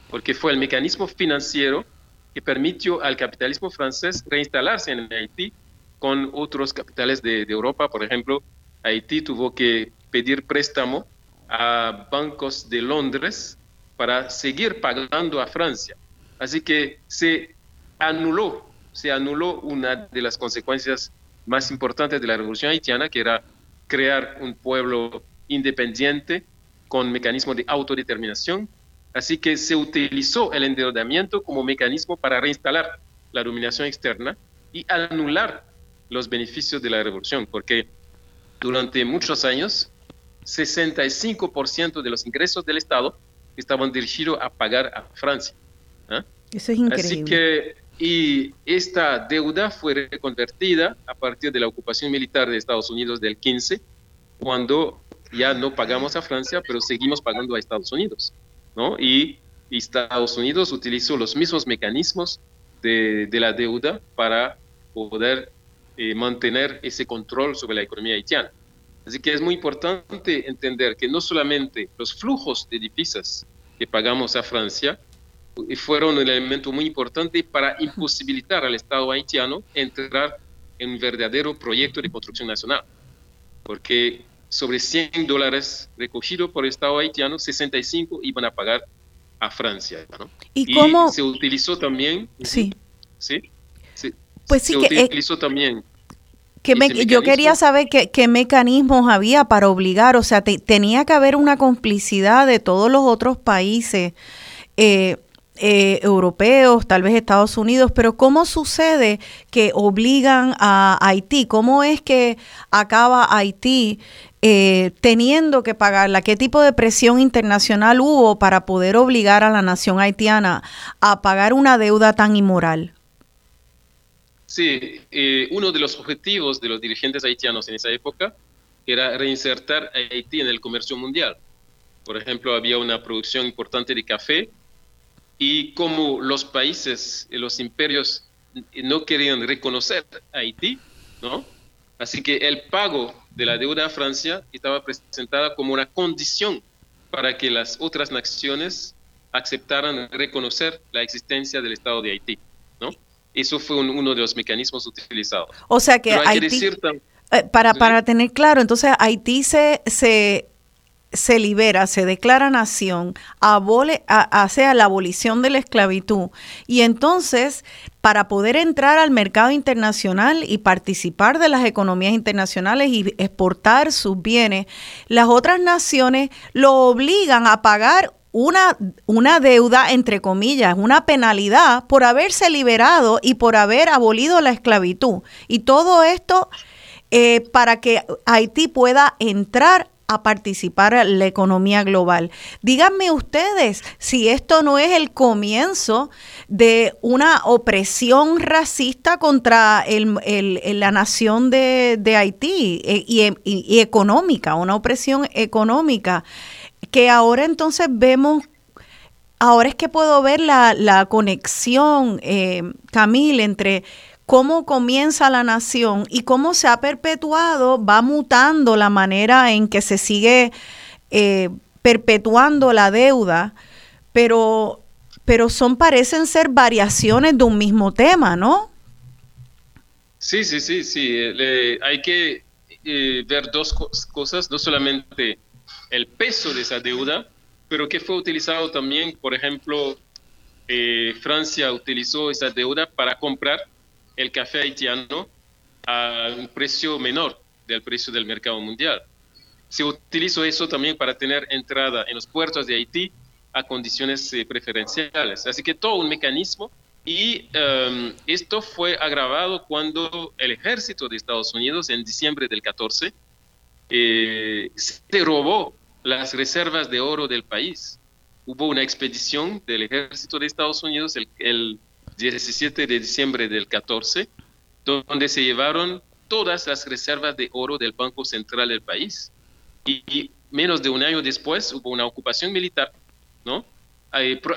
E: porque fue el mecanismo financiero que permitió al capitalismo francés reinstalarse en Haití con otros capitales de, Europa. Por ejemplo, Haití tuvo que pedir préstamo a bancos de Londres para seguir pagando a Francia. Así que se anuló, se anuló una de las consecuencias más importantes de la revolución haitiana, que era crear un pueblo independiente con mecanismo de autodeterminación. Así que se utilizó el endeudamiento como mecanismo para reinstalar la dominación externa y anular los beneficios de la revolución, porque durante muchos años 65% de los ingresos del Estado estaban dirigidos a pagar a Francia. ¿ah?
D: Eso es increíble.
E: Así que, y esta deuda fue reconvertida a partir de la ocupación militar de Estados Unidos del 15, cuando ya no pagamos a Francia, pero seguimos pagando a Estados Unidos. ¿no? Y, y Estados Unidos utilizó los mismos mecanismos de, de la deuda para poder eh, mantener ese control sobre la economía haitiana. Así que es muy importante entender que no solamente los flujos de divisas que pagamos a Francia eh, fueron un elemento muy importante para imposibilitar al Estado haitiano entrar en un verdadero proyecto de construcción nacional. Porque sobre 100 dólares recogidos por el Estado haitiano, 65 iban a pagar a Francia. ¿no?
D: ¿Y, cómo?
E: se utilizó también.
D: Sí.
E: Sí. sí
D: pues sí
E: se
D: que,
E: utilizó eh, también.
D: Que me, yo quería saber qué, qué, mecanismos había para obligar, o sea, te, tenía que haber una complicidad de todos los otros países eh, eh, europeos, tal vez Estados Unidos, pero ¿cómo sucede que obligan a Haití? ¿Cómo es que acaba Haití eh, teniendo que pagarla? ¿Qué tipo de presión internacional hubo para poder obligar a la nación haitiana a pagar una deuda tan inmoral?
E: Sí, eh, uno de los objetivos de los dirigentes haitianos en esa época era reinsertar a Haití en el comercio mundial. Por ejemplo, había una producción importante de café y como los países, los imperios no querían reconocer a Haití, ¿no? Así que el pago de la deuda a Francia estaba presentada como una condición para que las otras naciones aceptaran reconocer la existencia del Estado de Haití. Eso fue un, uno de los mecanismos utilizados.
D: O sea que Haití, que decir eh, para, para tener claro, entonces Haití se, se, se libera, se declara nación, abole, a, hace la abolición de la esclavitud y entonces para poder entrar al mercado internacional y participar de las economías internacionales y exportar sus bienes, las otras naciones lo obligan a pagar una, una deuda, entre comillas, una penalidad por haberse liberado y por haber abolido la esclavitud. Y todo esto eh, para que Haití pueda entrar a participar en la economía global. Díganme ustedes si esto no es el comienzo de una opresión racista contra el, la nación de, Haití eh, y, económica, una opresión económica que ahora entonces vemos, ahora es que puedo ver la, la conexión, eh, Camil, entre cómo comienza la nación y cómo se ha perpetuado, va mutando la manera en que se sigue eh, perpetuando la deuda, pero, pero son, parecen ser variaciones de un mismo tema, ¿no?
E: Sí, sí, sí, sí. Le, hay que eh, ver dos cosas, no solamente el peso de esa deuda, pero que fue utilizado también, por ejemplo, eh, Francia utilizó esa deuda para comprar el café haitiano a un precio menor del precio del mercado mundial. Se utilizó eso también para tener entrada en los puertos de Haití a condiciones eh, preferenciales. Así que todo un mecanismo y um, esto fue agravado cuando el ejército de Estados Unidos en diciembre del 14 eh, se robó las reservas de oro del país. Hubo una expedición del ejército de Estados Unidos el, el 17 de diciembre del 14, donde se llevaron todas las reservas de oro del Banco Central del país. Y, menos de un año después hubo una ocupación militar, ¿no?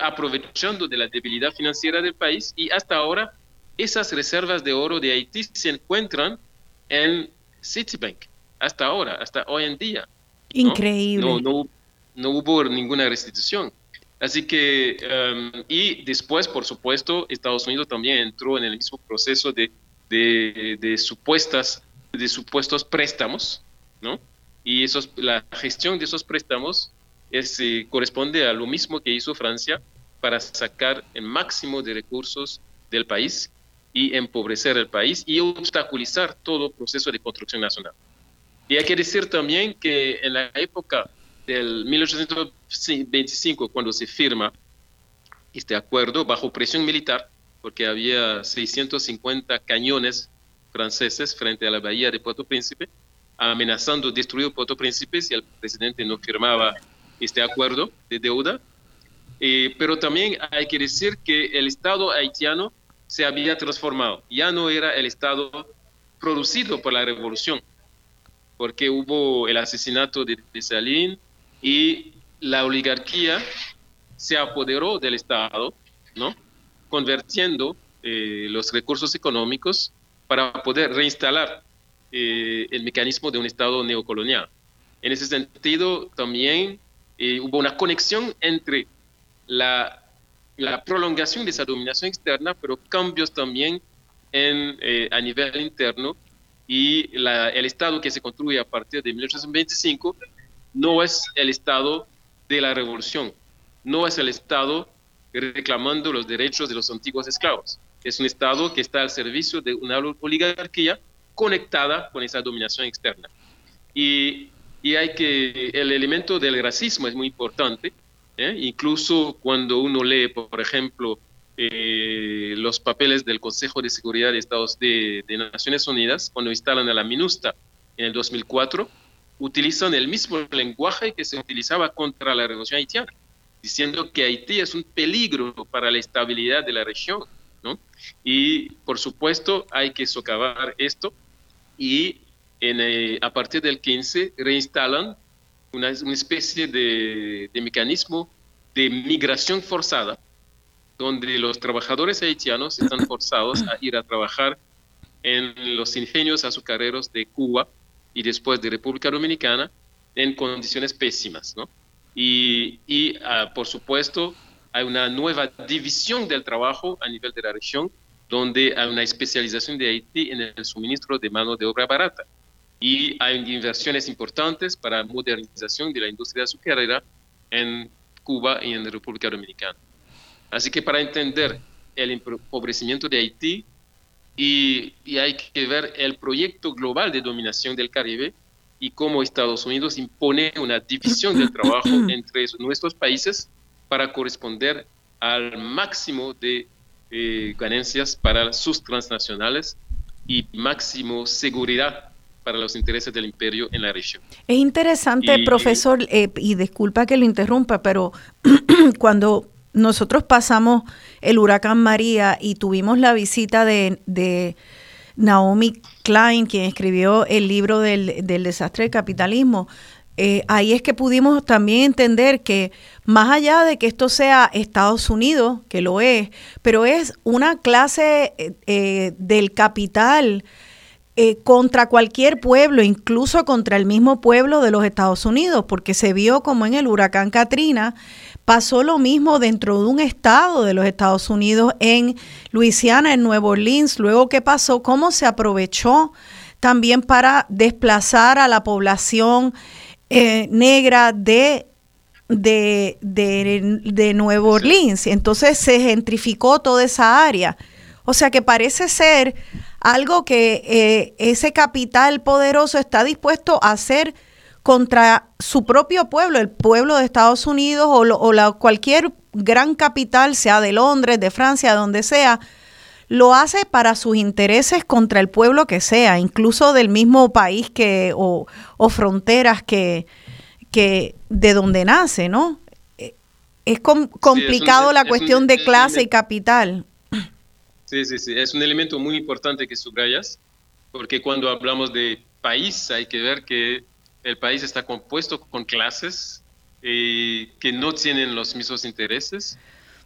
E: Aprovechando de la debilidad financiera del país y hasta ahora esas reservas de oro de Haití se encuentran en Citibank, hasta ahora, hasta hoy en día.
D: Increíble.
E: No, no, no hubo ninguna restitución. Así que, um, y después, por supuesto, Estados Unidos también entró en el mismo proceso de, de, de supuestas, de supuestos préstamos, ¿no? Y esos, la gestión de esos préstamos es, eh, corresponde a lo mismo que hizo Francia para sacar el máximo de recursos del país y empobrecer el país y obstaculizar todo proceso de construcción nacional. Y hay que decir también que en la época del 1825, cuando se firma este acuerdo bajo presión militar, porque había 650 cañones franceses frente a la bahía de Puerto Príncipe, amenazando destruir Puerto Príncipe si el presidente no firmaba este acuerdo de deuda. Eh, pero también hay que decir que el Estado haitiano se había transformado, ya no era el Estado producido por la revolución, porque hubo el asesinato de Dessalines y la oligarquía se apoderó del Estado, ¿no? convirtiendo eh, los recursos económicos para poder reinstalar eh, el mecanismo de un Estado neocolonial. En ese sentido, también eh, hubo una conexión entre la, la, prolongación de esa dominación externa, pero cambios también en, a nivel interno y el Estado que se construye a partir de 1825 no es el Estado de la revolución, no es el Estado reclamando los derechos de los antiguos esclavos. Es un Estado que está al servicio de una oligarquía conectada con esa dominación externa. Y, y hay que, el elemento del racismo es muy importante, ¿eh? incluso cuando uno lee, por ejemplo, eh, los papeles del Consejo de Seguridad de Estados de, de Naciones Unidas, cuando instalan a la MINUSTA en el 2004, utilizan el mismo lenguaje que se utilizaba contra la revolución haitiana, diciendo que Haití es un peligro para la estabilidad de la región. ¿no? Y por supuesto hay que socavar esto y en, eh, a partir del 15 reinstalan una, una especie de, de mecanismo de migración forzada, donde los trabajadores haitianos están forzados a ir a trabajar en los ingenios azucareros de Cuba y después de República Dominicana en condiciones pésimas, ¿no? Y, y ah, por supuesto, hay una nueva división del trabajo a nivel de la región, donde hay una especialización de Haití en el suministro de mano de obra barata. Y hay inversiones importantes para modernización de la industria azucarera en Cuba y en República Dominicana. Así que para entender el empobrecimiento de Haití, y, hay que ver el proyecto global de dominación del Caribe y cómo Estados Unidos impone una división del trabajo entre nuestros países para corresponder al máximo de eh, ganancias para sus transnacionales y máximo seguridad para los intereses del imperio en la región.
D: Es interesante, profesor, eh, y disculpa que lo interrumpa, pero cuando nosotros pasamos el huracán María y tuvimos la visita de, Naomi Klein, quien escribió el libro del, desastre del capitalismo. Eh, ahí es que pudimos también entender que más allá de que esto sea Estados Unidos, que lo es, pero es una clase eh, eh, del capital contra cualquier pueblo, incluso contra el mismo pueblo de los Estados Unidos, porque se vio como en el huracán Katrina, Pasó lo mismo dentro de un estado de los Estados Unidos, en Luisiana, en Nueva Orleans. Luego, ¿qué pasó? ¿Cómo se aprovechó también para desplazar a la población eh, negra de, de, de, Nueva Orleans? Entonces se gentrificó toda esa área. O sea que parece ser algo que eh, ese capital poderoso está dispuesto a hacer contra su propio pueblo, el pueblo de Estados Unidos o, la, cualquier gran capital, sea de Londres, de Francia, donde sea, lo hace para sus intereses contra el pueblo que sea, incluso del mismo país que o, fronteras que, que de donde nace, ¿no? Eh, es complicado la cuestión de clase y capital.
E: Sí, sí, sí, es un elemento muy importante que subrayas, porque cuando hablamos de país hay que ver que el país está compuesto con clases eh, que no tienen los mismos intereses.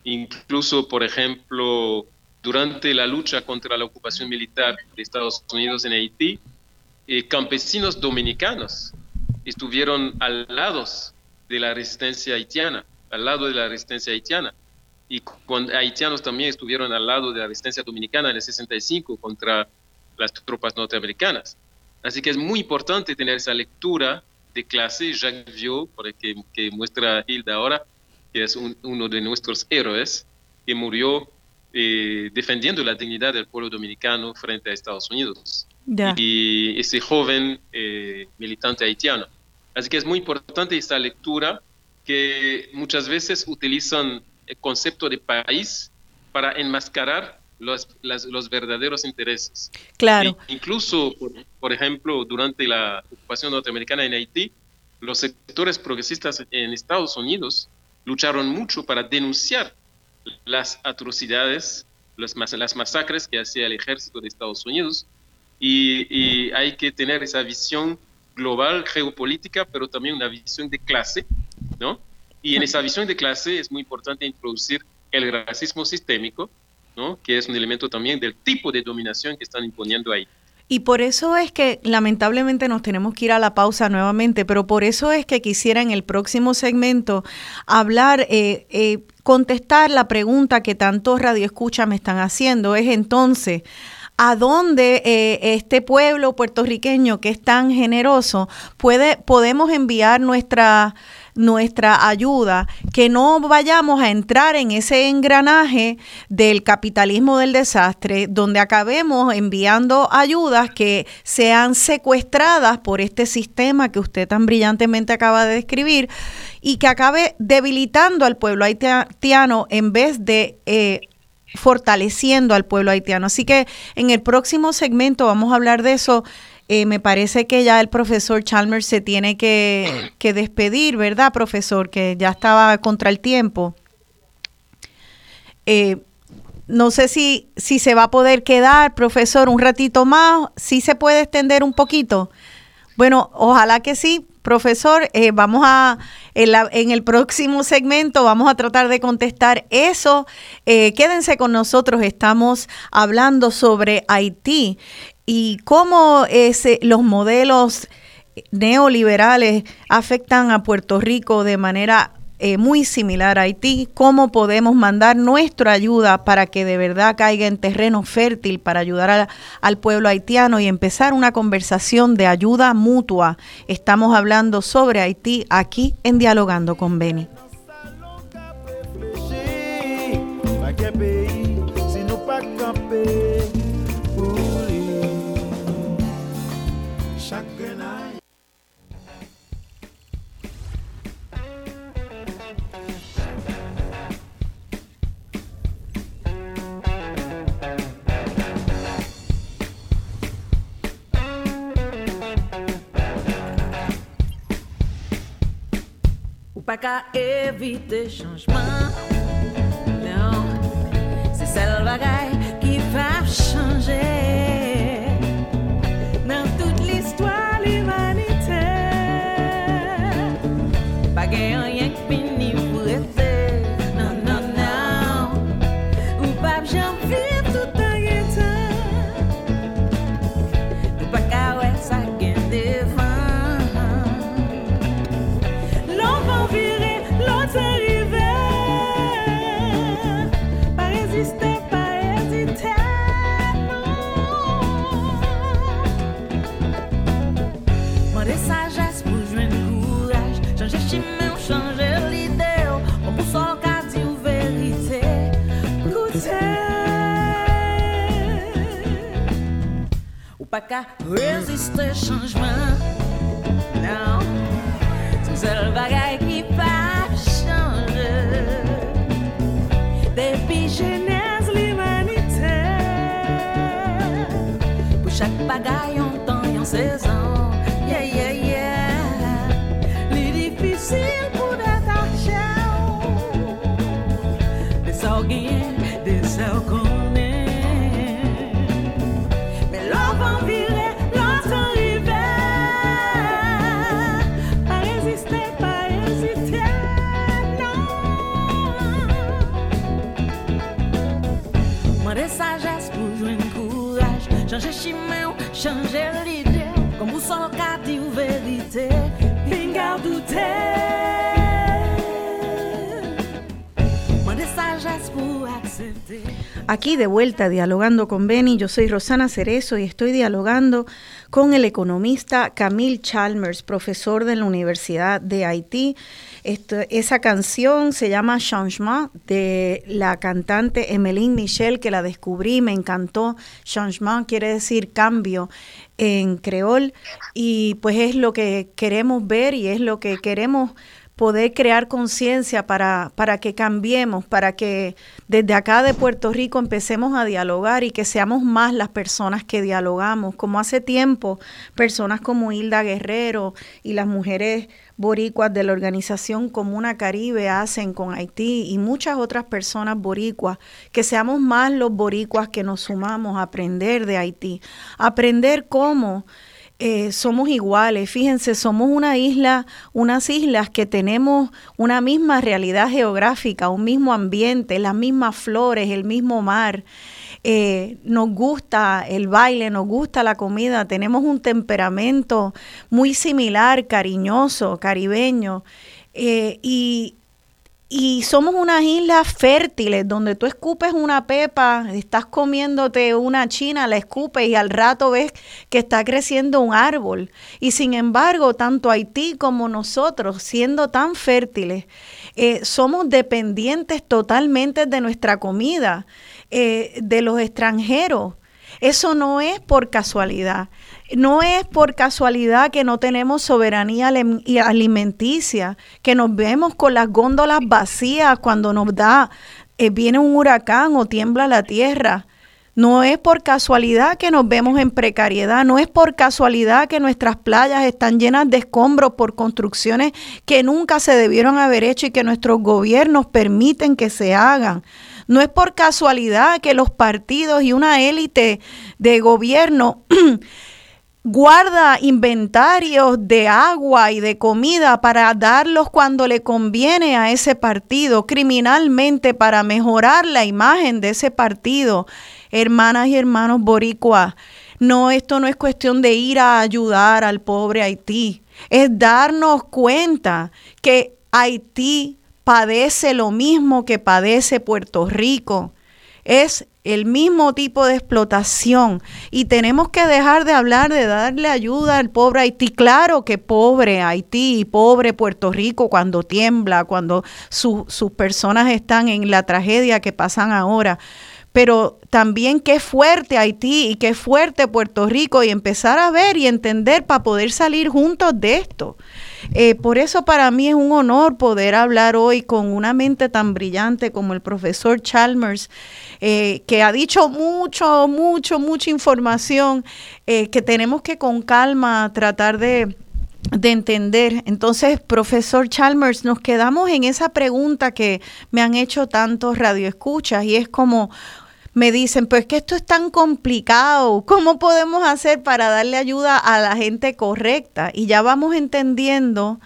E: Incluso, por ejemplo, durante la lucha contra la ocupación militar de Estados Unidos en Haití, eh, campesinos dominicanos estuvieron al lado de la resistencia haitiana, al lado de la resistencia haitiana. Y haitianos también estuvieron al lado de la resistencia dominicana en el 65 contra las tropas norteamericanas. Así que es muy importante tener esa lectura de clase. Jacques Viau, por el que, muestra Hilda ahora, que es un- uno de nuestros héroes, que murió eh, defendiendo la dignidad del pueblo dominicano frente a Estados Unidos.
D: Ya.
E: Y ese joven eh, militante haitiano. Así que es muy importante esta lectura que muchas veces utilizan el concepto de país para enmascarar los, las- los verdaderos intereses.
D: Claro.
E: E incluso, por, por ejemplo, durante la ocupación norteamericana en Haití, los sectores progresistas en Estados Unidos lucharon mucho para denunciar las atrocidades, las, mas- las masacres que hacía el ejército de Estados Unidos. Y, y hay que tener esa visión global, geopolítica, pero también una visión de clase, ¿no? Y en esa visión de clase es muy importante introducir el racismo sistémico, ¿no? Que es un elemento también del tipo de dominación que están imponiendo ahí.
D: Y por eso es que lamentablemente nos tenemos que ir a la pausa nuevamente, pero por eso es que quisiera en el próximo segmento hablar, eh, eh, contestar la pregunta que tantos radioescuchas me están haciendo, es entonces, ¿a dónde eh, este pueblo puertorriqueño que es tan generoso puede, podemos enviar nuestra nuestra ayuda, que no vayamos a entrar en ese engranaje del capitalismo del desastre, donde acabemos enviando ayudas que sean secuestradas por este sistema que usted tan brillantemente acaba de describir y que acabe debilitando al pueblo haitiano en vez de... eh, fortaleciendo al pueblo haitiano. Así que en el próximo segmento vamos a hablar de eso. Eh, me parece que ya el profesor Chalmers se tiene que, despedir, ¿verdad, profesor? Que ya estaba contra el tiempo. Eh, no sé si, si se va a poder quedar, profesor, un ratito más. ¿Sí se puede extender un poquito? Bueno, ojalá que sí, profesor. Eh, vamos a, en el próximo segmento, vamos a tratar de contestar eso. Eh, quédense con nosotros, estamos hablando sobre Haití y cómo los modelos neoliberales afectan a Puerto Rico de manera eh, muy similar a Haití, cómo podemos mandar nuestra ayuda para que de verdad caiga en terreno fértil para ayudar al pueblo haitiano y empezar una conversación de ayuda mutua. Estamos hablando sobre Haití aquí en Dialogando con Beni.
C: pa ka evite chanjman Non, se sel bagay pra cá. Resistir, changement. Não, c'est seul bagaille qui va changer. Depuis Genèse, l'humanité. Pour chaque bagaille, on temps en saison. Yeah, yeah, yeah. Les difficiles pour être argent. Des orgues, des. changer chimène, changer l'idée, comme vous sans qu'à vérité, pinga douter.
D: Aquí de vuelta dialogando con Benny, yo soy Rosana Cerezo y estoy dialogando con el economista Camille Chalmers, profesor de la Universidad de Haití. Esto- esa canción se llama Changement de la cantante Emeline Michel, que la descubrí, me encantó. Changement quiere decir cambio en creol y pues es lo que queremos ver y es lo que queremos poder crear conciencia para, para que cambiemos, para que desde acá de Puerto Rico empecemos a dialogar y que seamos más las personas que dialogamos, como hace tiempo personas como Hilda Guerrero y las mujeres boricuas de la organización Comuna Caribe hacen con Haití y muchas otras personas boricuas, que seamos más los boricuas que nos sumamos a aprender de Haití, aprender cómo eh, somos iguales. Fíjense, somos una isla, unas islas que tenemos una misma realidad geográfica, un mismo ambiente, las mismas flores, el mismo mar. Eh, nos gusta el baile, nos gusta la comida, tenemos un temperamento muy similar, cariñoso, caribeño. eh, y, y somos unas islas fértiles donde tú escupes una pepa, estás comiéndote una china, la escupes y al rato ves que está creciendo un árbol. Y sin embargo, tanto Haití como nosotros, siendo tan fértiles, eh, somos dependientes totalmente de nuestra comida, eh, de los extranjeros. Eso no es por casualidad. No es por casualidad que no tenemos soberanía alimenticia, que nos vemos con las góndolas vacías cuando nos da, eh, viene un huracán o tiembla la tierra. No es por casualidad que nos vemos en precariedad, no es por casualidad que nuestras playas están llenas de escombros por construcciones que nunca se debieron haber hecho y que nuestros gobiernos permiten que se hagan. No es por casualidad que los partidos y una élite de gobierno guarda inventarios de agua y de comida para darlos cuando le conviene a ese partido, criminalmente para mejorar la imagen de ese partido. Hermanas y hermanos boricuas, no, esto no es cuestión de ir a ayudar al pobre Haití, es darnos cuenta que Haití padece lo mismo que padece Puerto Rico. Es el mismo tipo de explotación y tenemos que dejar de hablar de darle ayuda al pobre Haití. Claro que pobre Haití y pobre Puerto Rico cuando tiembla, cuando su- sus personas están en la tragedia que pasan ahora. Pero también qué fuerte Haití y qué fuerte Puerto Rico y empezar a ver y entender para poder salir juntos de esto. Eh, por eso para mí es un honor poder hablar hoy con una mente tan brillante como el profesor Chalmers, eh, que ha dicho mucho, mucho, mucha información eh, que tenemos que con calma tratar de, de entender. Entonces, profesor Chalmers, nos quedamos en esa pregunta que me han hecho tantos radioescuchas y es como me dicen, pues que esto es tan complicado, ¿cómo podemos hacer para darle ayuda a la gente correcta? Y ya vamos entendiendo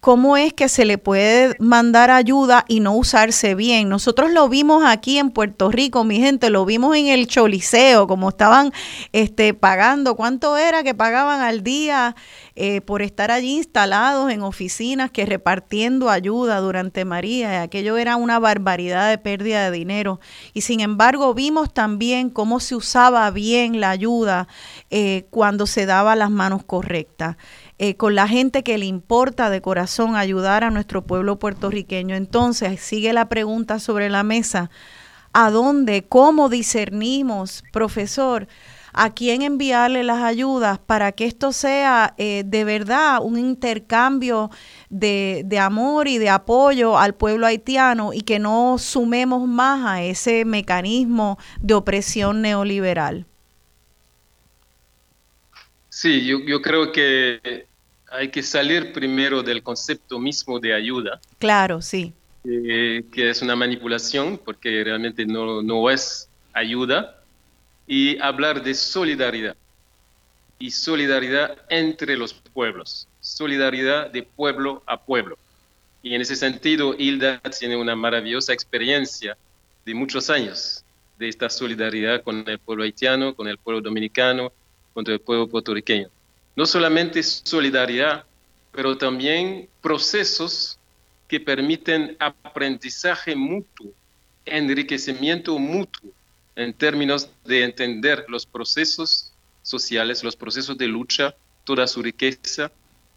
D: cómo es que se le puede mandar ayuda y no usarse bien. Nosotros lo vimos aquí en Puerto Rico, mi gente, lo vimos en el Choliseo, como estaban este, pagando, ¿cuánto era que pagaban al día eh, por estar allí instalados en oficinas que repartiendo ayuda durante María? Aquello era una barbaridad de pérdida de dinero. Y sin embargo vimos también cómo se usaba bien la ayuda eh, cuando se daba las manos correctas eh, con la gente que le importa de corazón ayudar a nuestro pueblo puertorriqueño. Entonces, sigue la pregunta sobre la mesa. ¿A dónde, cómo discernimos, profesor, a quién enviarle las ayudas para que esto sea eh, de verdad un intercambio de, de amor y de apoyo al pueblo haitiano y que no sumemos más a ese mecanismo de opresión neoliberal?
E: Sí, yo, yo creo que hay que salir primero del concepto mismo de ayuda,
D: Claro, sí.
E: eh, que es una manipulación, porque realmente no, no es ayuda, y hablar de solidaridad. Y solidaridad entre los pueblos, solidaridad de pueblo a pueblo. Y en ese sentido, Hilda tiene una maravillosa experiencia de muchos años de esta solidaridad con el pueblo haitiano, con el pueblo dominicano, contra el pueblo puertorriqueño. No solamente solidaridad, pero también procesos que permiten aprendizaje mutuo enriquecimiento mutuo en términos de entender los procesos sociales, los procesos de lucha, toda su riqueza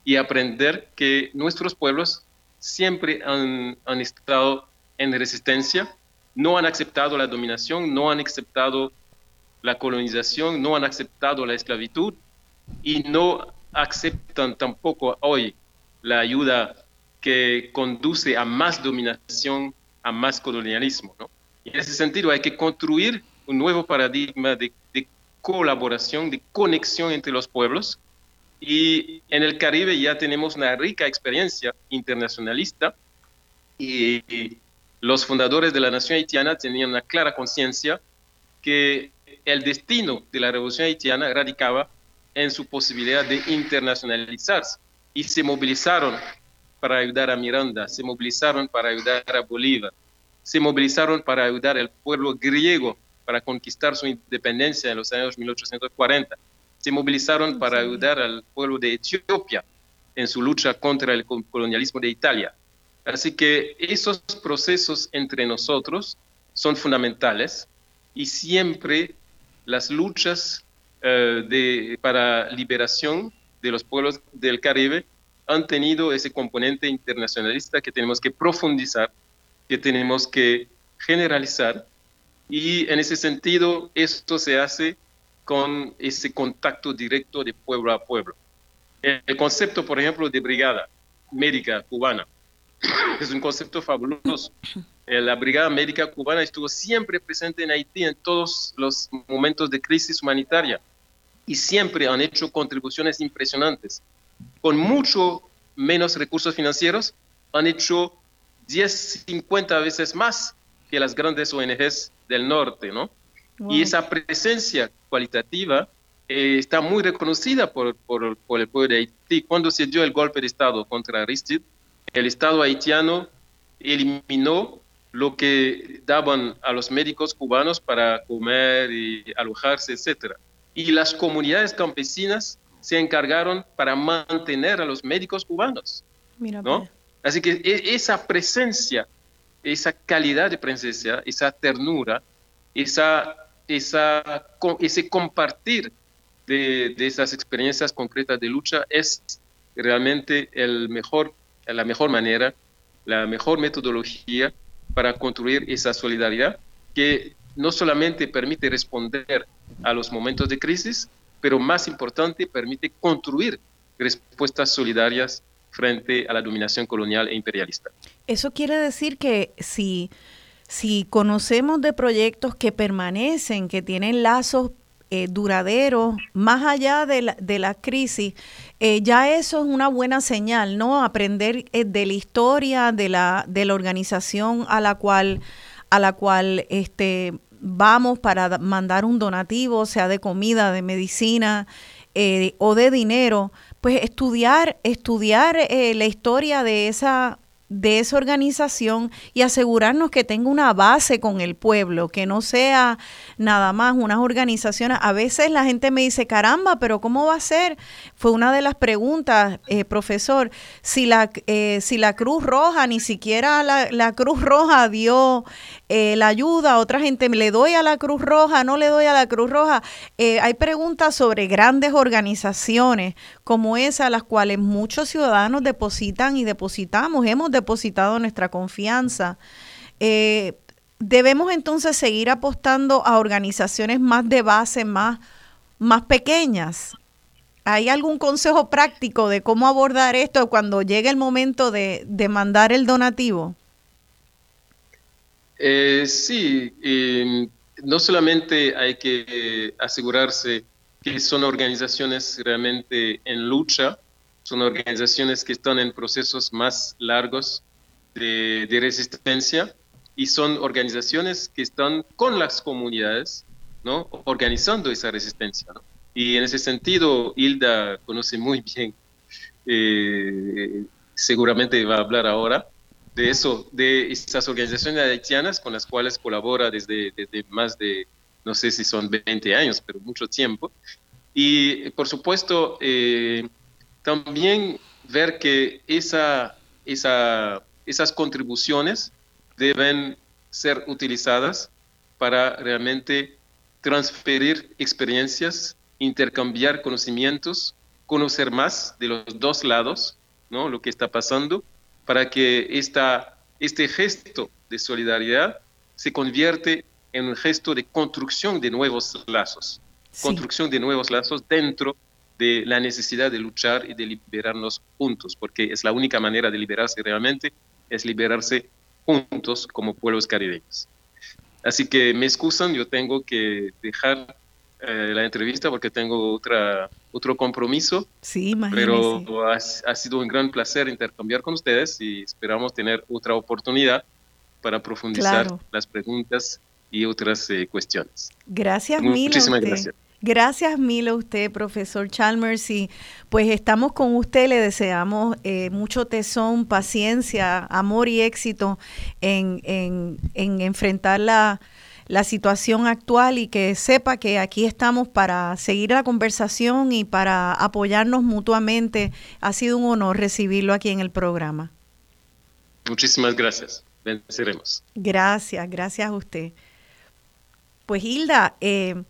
E: y aprender que nuestros pueblos siempre han, han estado en resistencia, no han aceptado la dominación, no han aceptado la colonización, no han aceptado la esclavitud y no aceptan tampoco hoy la ayuda que conduce a más dominación, a más colonialismo. en ese sentido hay que construir un nuevo paradigma de, de colaboración, de conexión entre los pueblos. Y en el Caribe ya tenemos una rica experiencia internacionalista y los fundadores de la nación haitiana tenían una clara conciencia que el destino de la revolución haitiana radicaba en su posibilidad de internacionalizarse y se movilizaron para ayudar a Miranda, se movilizaron para ayudar a Bolívar, se movilizaron para ayudar al pueblo griego para conquistar su independencia en los años 1840, se movilizaron para ayudar al pueblo de Etiopía en su lucha contra el colonialismo de Italia. Así que esos procesos entre nosotros son fundamentales y siempre las luchas eh, para liberación de los pueblos del Caribe han tenido ese componente internacionalista que tenemos que profundizar, que tenemos que generalizar y en ese sentido esto se hace con ese contacto directo de pueblo a pueblo. El concepto, por ejemplo, de brigada médica cubana es un concepto fabuloso. Eh, la Brigada Médica Cubana estuvo siempre presente en Haití en todos los momentos de crisis humanitaria y siempre han hecho contribuciones impresionantes. Con mucho menos recursos financieros, han hecho 10, 50 veces más que las grandes ONGs del norte, ¿no? Y esa presencia cualitativa eh, está muy reconocida por, por, por, el pueblo de Haití. Cuando se dio el golpe de Estado contra Aristide, el Estado haitiano eliminó lo que daban a los médicos cubanos para comer y alojarse, etc. Y las comunidades campesinas se encargaron para mantener a los médicos cubanos.
D: Mira,
E: ¿no? Así que e, esa presencia, esa calidad de presencia, esa ternura, esa, esa, ese compartir de, de esas experiencias concretas de lucha es realmente el mejor, la mejor manera, la mejor metodología para construir esa solidaridad que no solamente permite responder a los momentos de crisis, pero más importante, permite construir respuestas solidarias frente a la dominación colonial e imperialista.
D: Eso quiere decir que si, si conocemos de proyectos que permanecen, que tienen lazos eh, duraderos, más allá de la, de la crisis, eh, ya eso es una buena señal, ¿no? Aprender eh, de la historia de la, de la organización a la cual, a la cual este, vamos para mandar un donativo, sea de comida, de medicina eh, o de dinero, pues estudiar, estudiar eh, la historia de esa de esa organización y asegurarnos que tenga una base con el pueblo, que no sea nada más unas organizaciones. A veces la gente me dice, caramba, pero ¿cómo va a ser? Fue una de las preguntas, eh, profesor, si la, eh, si la Cruz Roja, ni siquiera la, la Cruz Roja dio eh, la ayuda, otra gente le doy a la Cruz Roja, no le doy a la Cruz Roja. Eh, hay preguntas sobre grandes organizaciones como esa, las cuales muchos ciudadanos depositan y depositamos, hemos depositado nuestra confianza. Eh, debemos entonces seguir apostando a organizaciones más de base, más, más pequeñas. ¿Hay algún consejo práctico de cómo abordar esto cuando llegue el momento de, de mandar el donativo?
E: Eh, sí, eh, no solamente hay que asegurarse que son organizaciones realmente en lucha, son organizaciones que están en procesos más largos de, de resistencia y son organizaciones que están con las comunidades, ¿no? organizando esa resistencia. ¿no? Y en ese sentido, Hilda conoce muy bien, eh, seguramente va a hablar ahora, de eso, de estas organizaciones haitianas con las cuales colabora desde, desde, más de, no sé si son 20 años, pero mucho tiempo. Y por supuesto, eh, también ver que esa, esa, esas contribuciones deben ser utilizadas para realmente transferir experiencias, intercambiar conocimientos, conocer más de los dos lados, ¿no? Lo que está pasando, para que esta, este gesto de solidaridad se convierte en un gesto de construcción de nuevos lazos, construcción de nuevos lazos dentro de la necesidad de luchar y de liberarnos juntos, porque es la única manera de liberarse realmente, es liberarse juntos como pueblos caribeños. Así que me excusan, yo tengo que dejar eh, la entrevista porque tengo otra, otro compromiso.
D: Sí,
E: Pero ha, ha, sido un gran placer intercambiar con ustedes y esperamos tener otra oportunidad para profundizar las preguntas y otras eh, cuestiones.
D: Gracias, Milo.
E: Muchísimas gracias.
D: Gracias mil a usted, profesor Chalmers, y pues estamos con usted, le deseamos eh, mucho tesón, paciencia, amor y éxito en, en, en enfrentar la, la, situación actual y que sepa que aquí estamos para seguir la conversación y para apoyarnos mutuamente. Ha sido un honor recibirlo aquí en el programa.
E: Muchísimas gracias. Venceremos.
D: Gracias, gracias a usted. Pues Hilda, eh,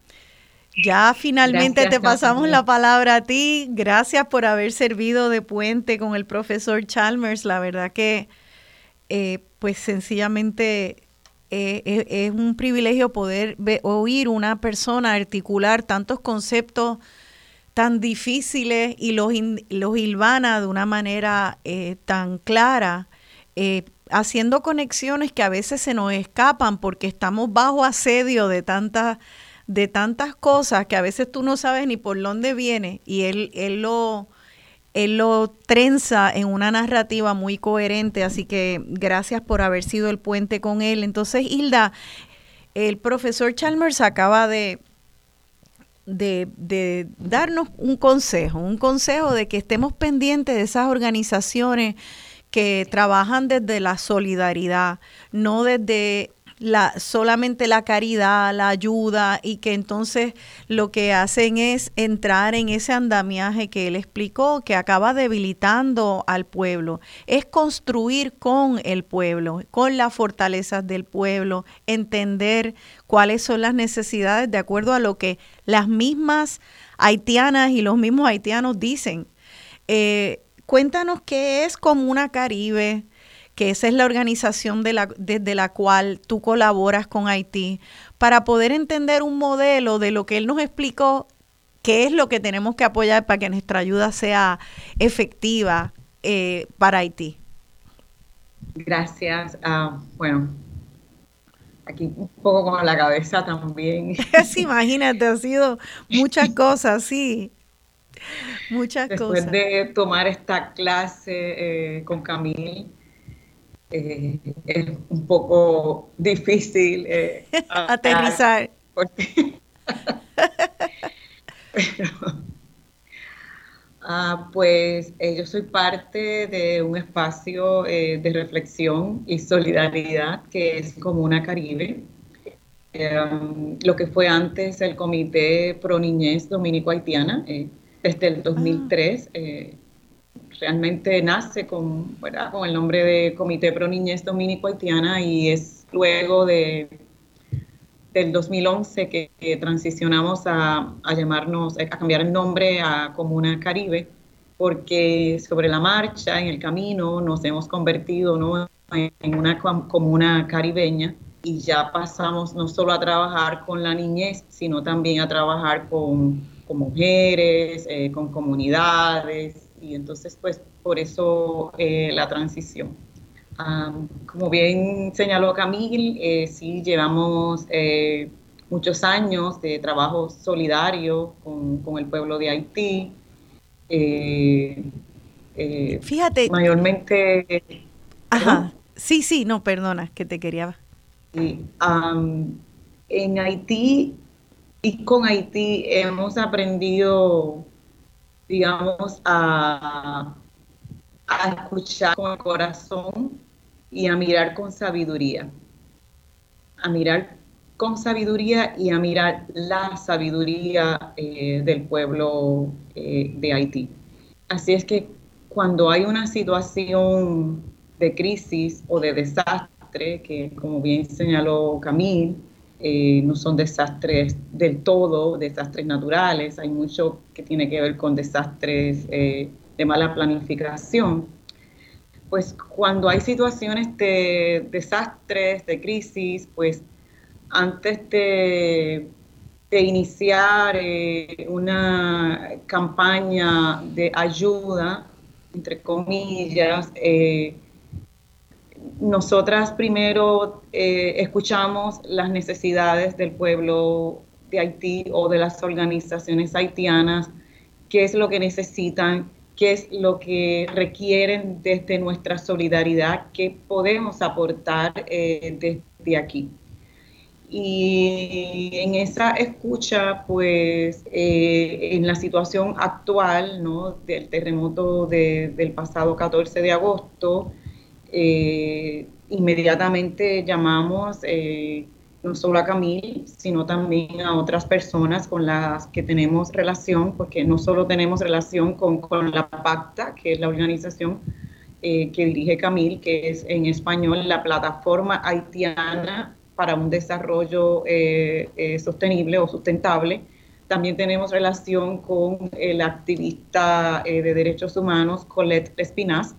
D: ya finalmente te pasamos la palabra a ti. Gracias por haber servido de puente con el profesor Chalmers. La verdad que, eh, pues sencillamente eh, es, un privilegio poder oír una persona articular tantos conceptos tan difíciles y los, los hilvana de una manera eh, tan clara, haciendo conexiones que a veces se nos escapan porque estamos bajo asedio de tantas de tantas cosas que a veces tú no sabes ni por dónde viene y él, él lo él lo trenza en una narrativa muy coherente, así que gracias por haber sido el puente con él. Entonces, Hilda, el profesor Chalmers acaba de, de, de, darnos un consejo, un consejo de que estemos pendientes de esas organizaciones que trabajan desde la solidaridad, no desde la, solamente la caridad, la ayuda y que entonces lo que hacen es entrar en ese andamiaje que él explicó, que acaba debilitando al pueblo. Es construir con el pueblo, con las fortalezas del pueblo, entender cuáles son las necesidades de acuerdo a lo que las mismas haitianas y los mismos haitianos dicen. Eh, cuéntanos qué es Comuna Caribe, que esa es la organización de la, desde la cual tú colaboras con Haití, para poder entender un modelo de lo que él nos explicó, qué es lo que tenemos que apoyar para que nuestra ayuda sea efectiva eh, para Haití.
F: Gracias. Uh, bueno, aquí un poco con la cabeza también.
D: sí, imagínate, ha sido muchas cosas, sí. Muchas
F: Después
D: cosas.
F: Después de tomar esta clase eh, con Camille, eh, es un poco difícil eh,
D: aterrizar.
F: Ah, pues eh, yo soy parte de un espacio de reflexión y solidaridad que es Comuna Caribe, lo que fue antes el Comité Pro Niñez Dominico Haitiana, desde el 2003 realmente nace con, con el nombre de Comité Pro Niñez Dominico Haitiana y es luego de del 2011 que, transicionamos a, llamarnos, a cambiar el nombre a Comuna Caribe, porque sobre la marcha, en el camino, nos hemos convertido ¿no? en una comuna caribeña y ya pasamos no solo a trabajar con la niñez, sino también a trabajar con, con mujeres, eh, con comunidades, y entonces pues por eso eh, la transición. como bien señaló Camil, eh, sí llevamos eh, muchos años de trabajo solidario con, el pueblo de Haití.
D: Fíjate.
F: Mayormente.
D: Ajá. Sí, sí, no, perdona, que te quería.
F: Sí, en Haití y con Haití hemos aprendido digamos, a, escuchar con el corazón y a mirar con sabiduría. A mirar con sabiduría y a mirar la sabiduría eh, del pueblo eh, de Haití. Así es que cuando hay una situación de crisis o de desastre que como bien señaló Camille, eh, no son desastres del todo, desastres naturales, hay mucho que tiene que ver con desastres eh, de mala planificación. Pues cuando hay situaciones de desastres, de crisis, pues antes de, iniciar eh, una campaña de ayuda, entre comillas, nosotras primero eh, escuchamos las necesidades del pueblo de Haití o de las organizaciones haitianas, qué es lo que necesitan, qué es lo que requieren desde nuestra solidaridad, qué podemos aportar eh, desde aquí. Y en esa escucha, pues eh, en la situación actual ¿no? del terremoto del pasado 14 de agosto, eh, inmediatamente llamamos eh, no solo a Camille, sino también a otras personas con las que tenemos relación, porque no solo tenemos relación con, con la PACTA, que es la organización eh, que dirige Camille, que es en español la Plataforma Haitiana para un Desarrollo Sostenible o Sustentable. También tenemos relación con el activista de derechos humanos Colette Espinaz,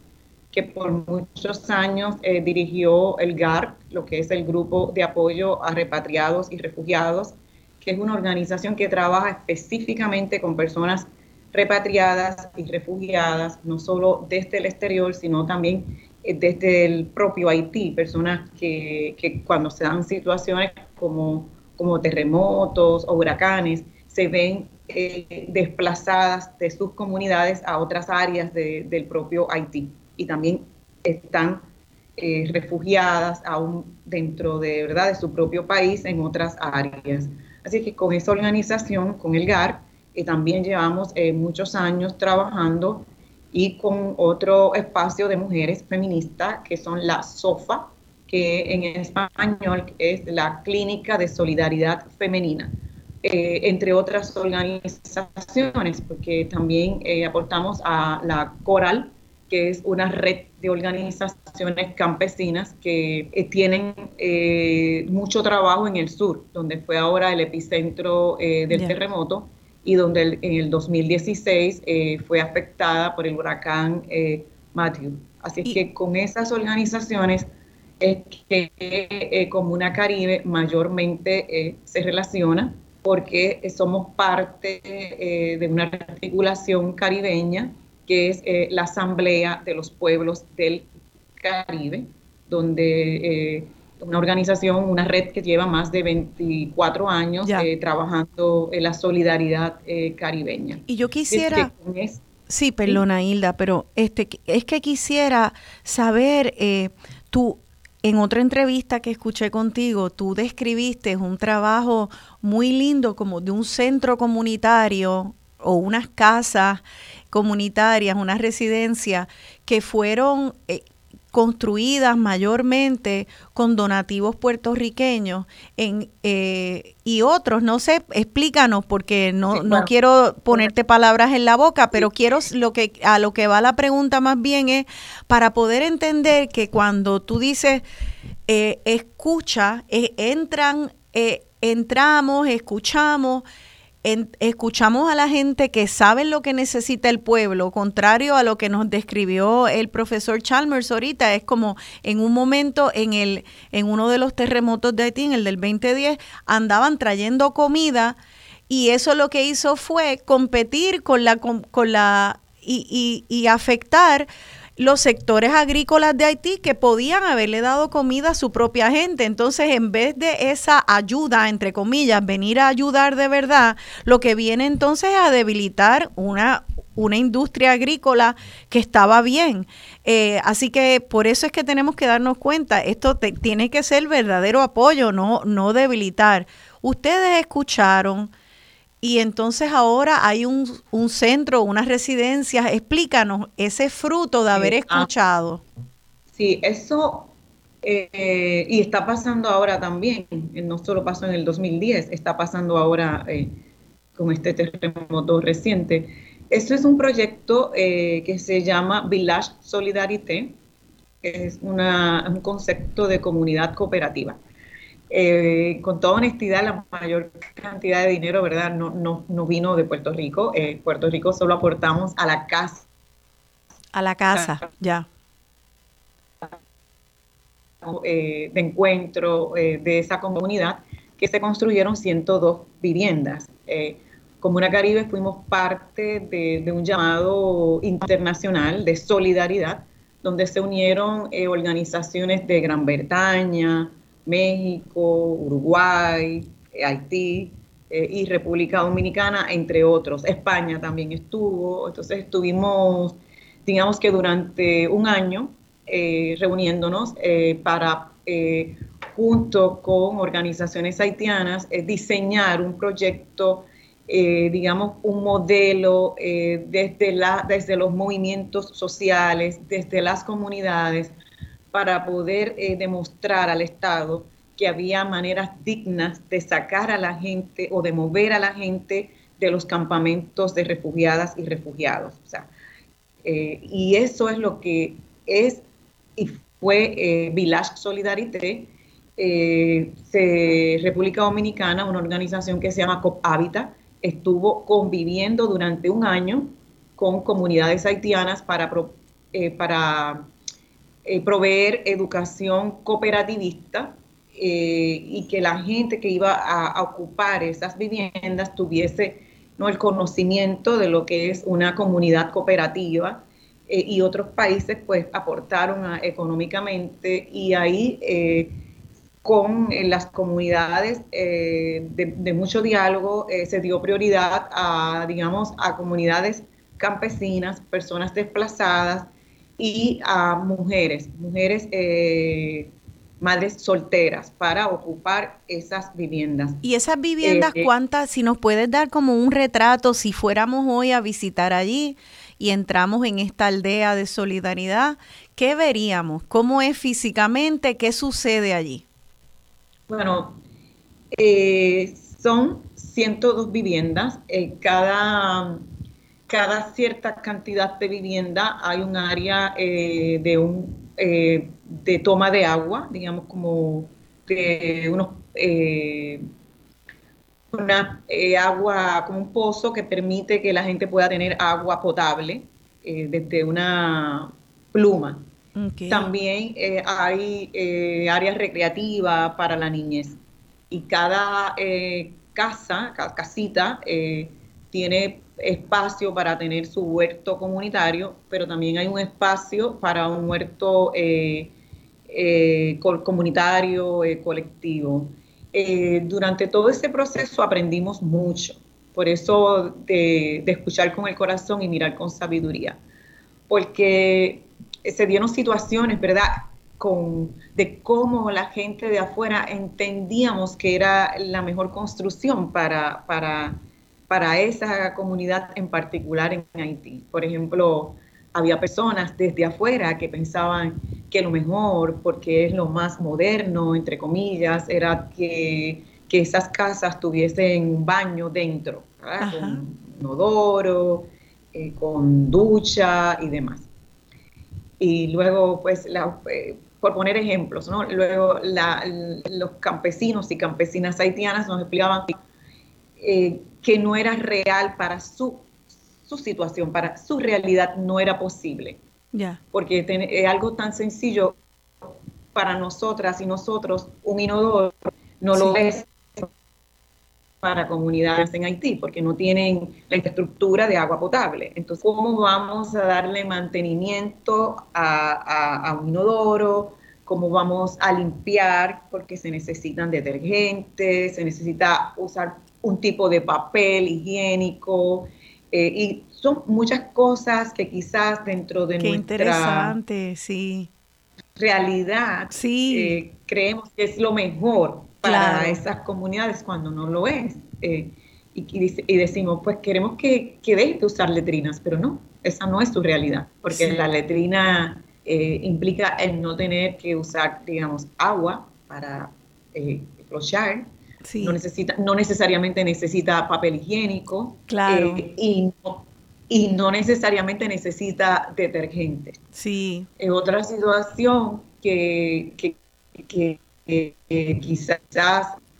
F: que por muchos años eh, dirigió el GAR, lo que es el Grupo de Apoyo a Repatriados y Refugiados, que es una organización que trabaja específicamente con personas repatriadas y refugiadas, no solo desde el exterior, sino también eh, desde el propio Haití, personas que, que, cuando se dan situaciones como, como terremotos o huracanes, se ven eh, desplazadas de sus comunidades a otras áreas de, del propio Haití y también están eh, refugiadas aún dentro de, ¿verdad? de su propio país en otras áreas. Así que con esa organización, con el GAR, eh, también llevamos eh, muchos años trabajando y con otro espacio de mujeres feministas que son la SOFA, que en español es la Clínica de Solidaridad Femenina. entre otras organizaciones, porque también aportamos a la Coral, que es una red de organizaciones campesinas que eh, tienen eh, mucho trabajo en el sur, donde fue ahora el epicentro eh, del terremoto y donde en el 2016 fue afectada por el huracán Matthew. Así es que con esas organizaciones es que Comuna Caribe mayormente se relaciona porque somos parte de una articulación caribeña que es eh, la Asamblea de los Pueblos del Caribe, donde eh, una organización, una red que lleva más de 24 años eh, trabajando en la solidaridad caribeña.
D: Y yo quisiera... sí, perdona Hilda, pero este, es que quisiera saber, tú en otra entrevista que escuché contigo, tú describiste un trabajo muy lindo como de un centro comunitario o unas casas comunitarias, una residencia que fueron eh, construidas mayormente con donativos puertorriqueños en, eh, y otros, no sé, explícanos porque no, no quiero ponerte palabras en la boca, pero quiero lo que a lo que va la pregunta más bien es para poder entender que cuando tú dices eh, escucha, entran, entramos, escuchamos, escuchamos a la gente que sabe lo que necesita el pueblo, contrario a lo que nos describió el profesor Chalmers ahorita, es como en un momento en el en uno de los terremotos de Haití, en el del 2010, andaban trayendo comida y eso lo que hizo fue competir con la con, la y, y, y afectar los sectores agrícolas de Haití que podían haberle dado comida a su propia gente. Entonces, en vez de esa ayuda, entre comillas, venir a ayudar de verdad, lo que viene entonces es a debilitar una, una industria agrícola que estaba bien. Eh, así que por eso es que tenemos que darnos cuenta, esto tiene que ser verdadero apoyo, no, no debilitar. Ustedes escucharon y entonces ahora hay un, un centro, unas residencias. Explícanos ese fruto de haber ah. escuchado.
F: Sí, eso, eh, y está pasando ahora también, no solo pasó en el 2010, está pasando ahora eh, con este terremoto reciente. Esto es un proyecto eh, que se llama Village Solidarité, es una, un concepto de comunidad cooperativa. Eh, con toda honestidad, la mayor cantidad de dinero, ¿verdad? No, no, no vino de Puerto Rico. Eh, Puerto Rico solo aportamos a la casa.
D: A la casa, ya.
F: Eh, de encuentro de esa comunidad, que se construyeron 102 viviendas. Comuna Caribe fuimos parte de, de un llamado internacional de solidaridad, donde se unieron eh, organizaciones de Gran Bretaña, México, Uruguay, eh, Haití eh, y República Dominicana, entre otros. España también estuvo. Entonces estuvimos, digamos que durante un año, eh, reuniéndonos eh, para, junto con organizaciones haitianas, diseñar un proyecto, digamos, un modelo desde, la, desde los movimientos sociales, desde las comunidades, para poder eh, demostrar al Estado que había maneras dignas de sacar a la gente o de mover a la gente de los campamentos de refugiadas y refugiados. O sea, eh, y eso es lo que es y fue eh, Village Solidarité, República Dominicana, una organización que se llama COP Habitat, estuvo conviviendo durante un año con comunidades haitianas para, para eh, proveer educación cooperativista eh, y que la gente que iba a, ocupar esas viviendas tuviese ¿no? el conocimiento de lo que es una comunidad cooperativa eh, y otros países pues aportaron económicamente y ahí eh, con las comunidades de, de mucho diálogo se dio prioridad a, digamos, a comunidades campesinas, personas desplazadas y a mujeres, mujeres eh, madres solteras para ocupar esas viviendas.
D: Y esas viviendas,
F: Eh,
D: ¿cuántas? Si nos puedes dar como un retrato, si fuéramos hoy a visitar allí y entramos en esta aldea de solidaridad, ¿qué veríamos? ¿Cómo es físicamente? ¿Qué sucede allí?
F: Bueno, eh, son 102 viviendas. eh, cada, cada cierta cantidad de vivienda hay un área eh, de, un, eh, de toma de agua, digamos como de unos... eh, una agua, como un pozo que permite que la gente pueda tener agua potable desde una pluma. También hay áreas recreativas para la niñez y cada casa, cada casita tiene espacio para tener su huerto comunitario, pero también hay un espacio para un huerto eh, eh, co- comunitario, eh, colectivo. Durante todo ese proceso aprendimos mucho, por eso de, de escuchar con el corazón y mirar con sabiduría, porque se dieron situaciones, ¿verdad? Con, de cómo la gente de afuera entendíamos que era la mejor construcción para, para, para esa comunidad en particular en Haití. Por ejemplo, había personas desde afuera que pensaban que lo mejor, porque es lo más moderno, entre comillas, era que, que esas casas tuviesen un baño dentro, con inodoro, eh, con ducha y demás. Y luego, pues, la- eh, por poner ejemplos, ¿no? Luego la- los campesinos y campesinas haitianas nos explicaban eh, que no era real para su, su situación, para su realidad no era posible, porque ten- es algo tan sencillo para nosotras y nosotros, un inodoro no lo es para comunidades en Haití, porque no tienen la infraestructura de agua potable. Entonces, ¿cómo vamos a darle mantenimiento a, a- a un inodoro? ¿Cómo vamos a limpiar? Porque se necesitan detergentes, se necesita usar un tipo de papel higiénico, eh, y son muchas cosas que quizás dentro de
D: Qué
F: nuestra
D: interesante, sí.
F: realidad
D: Sí.
F: eh, creemos que es lo mejor para
D: Claro.
F: esas comunidades cuando no lo es. Eh, y, y dice- y decimos, pues queremos que, que dejen de usar letrinas, pero no, esa no es su realidad, porque
D: Sí.
F: la letrina eh, implica el no tener que usar, digamos, agua para eh, flochar,
D: Sí.
F: no, necesita, no necesariamente necesita papel higiénico.
D: Claro.
F: eh, y, no, y no necesariamente necesita detergente.
D: Sí.
F: En otra situación que, que, que, que quizás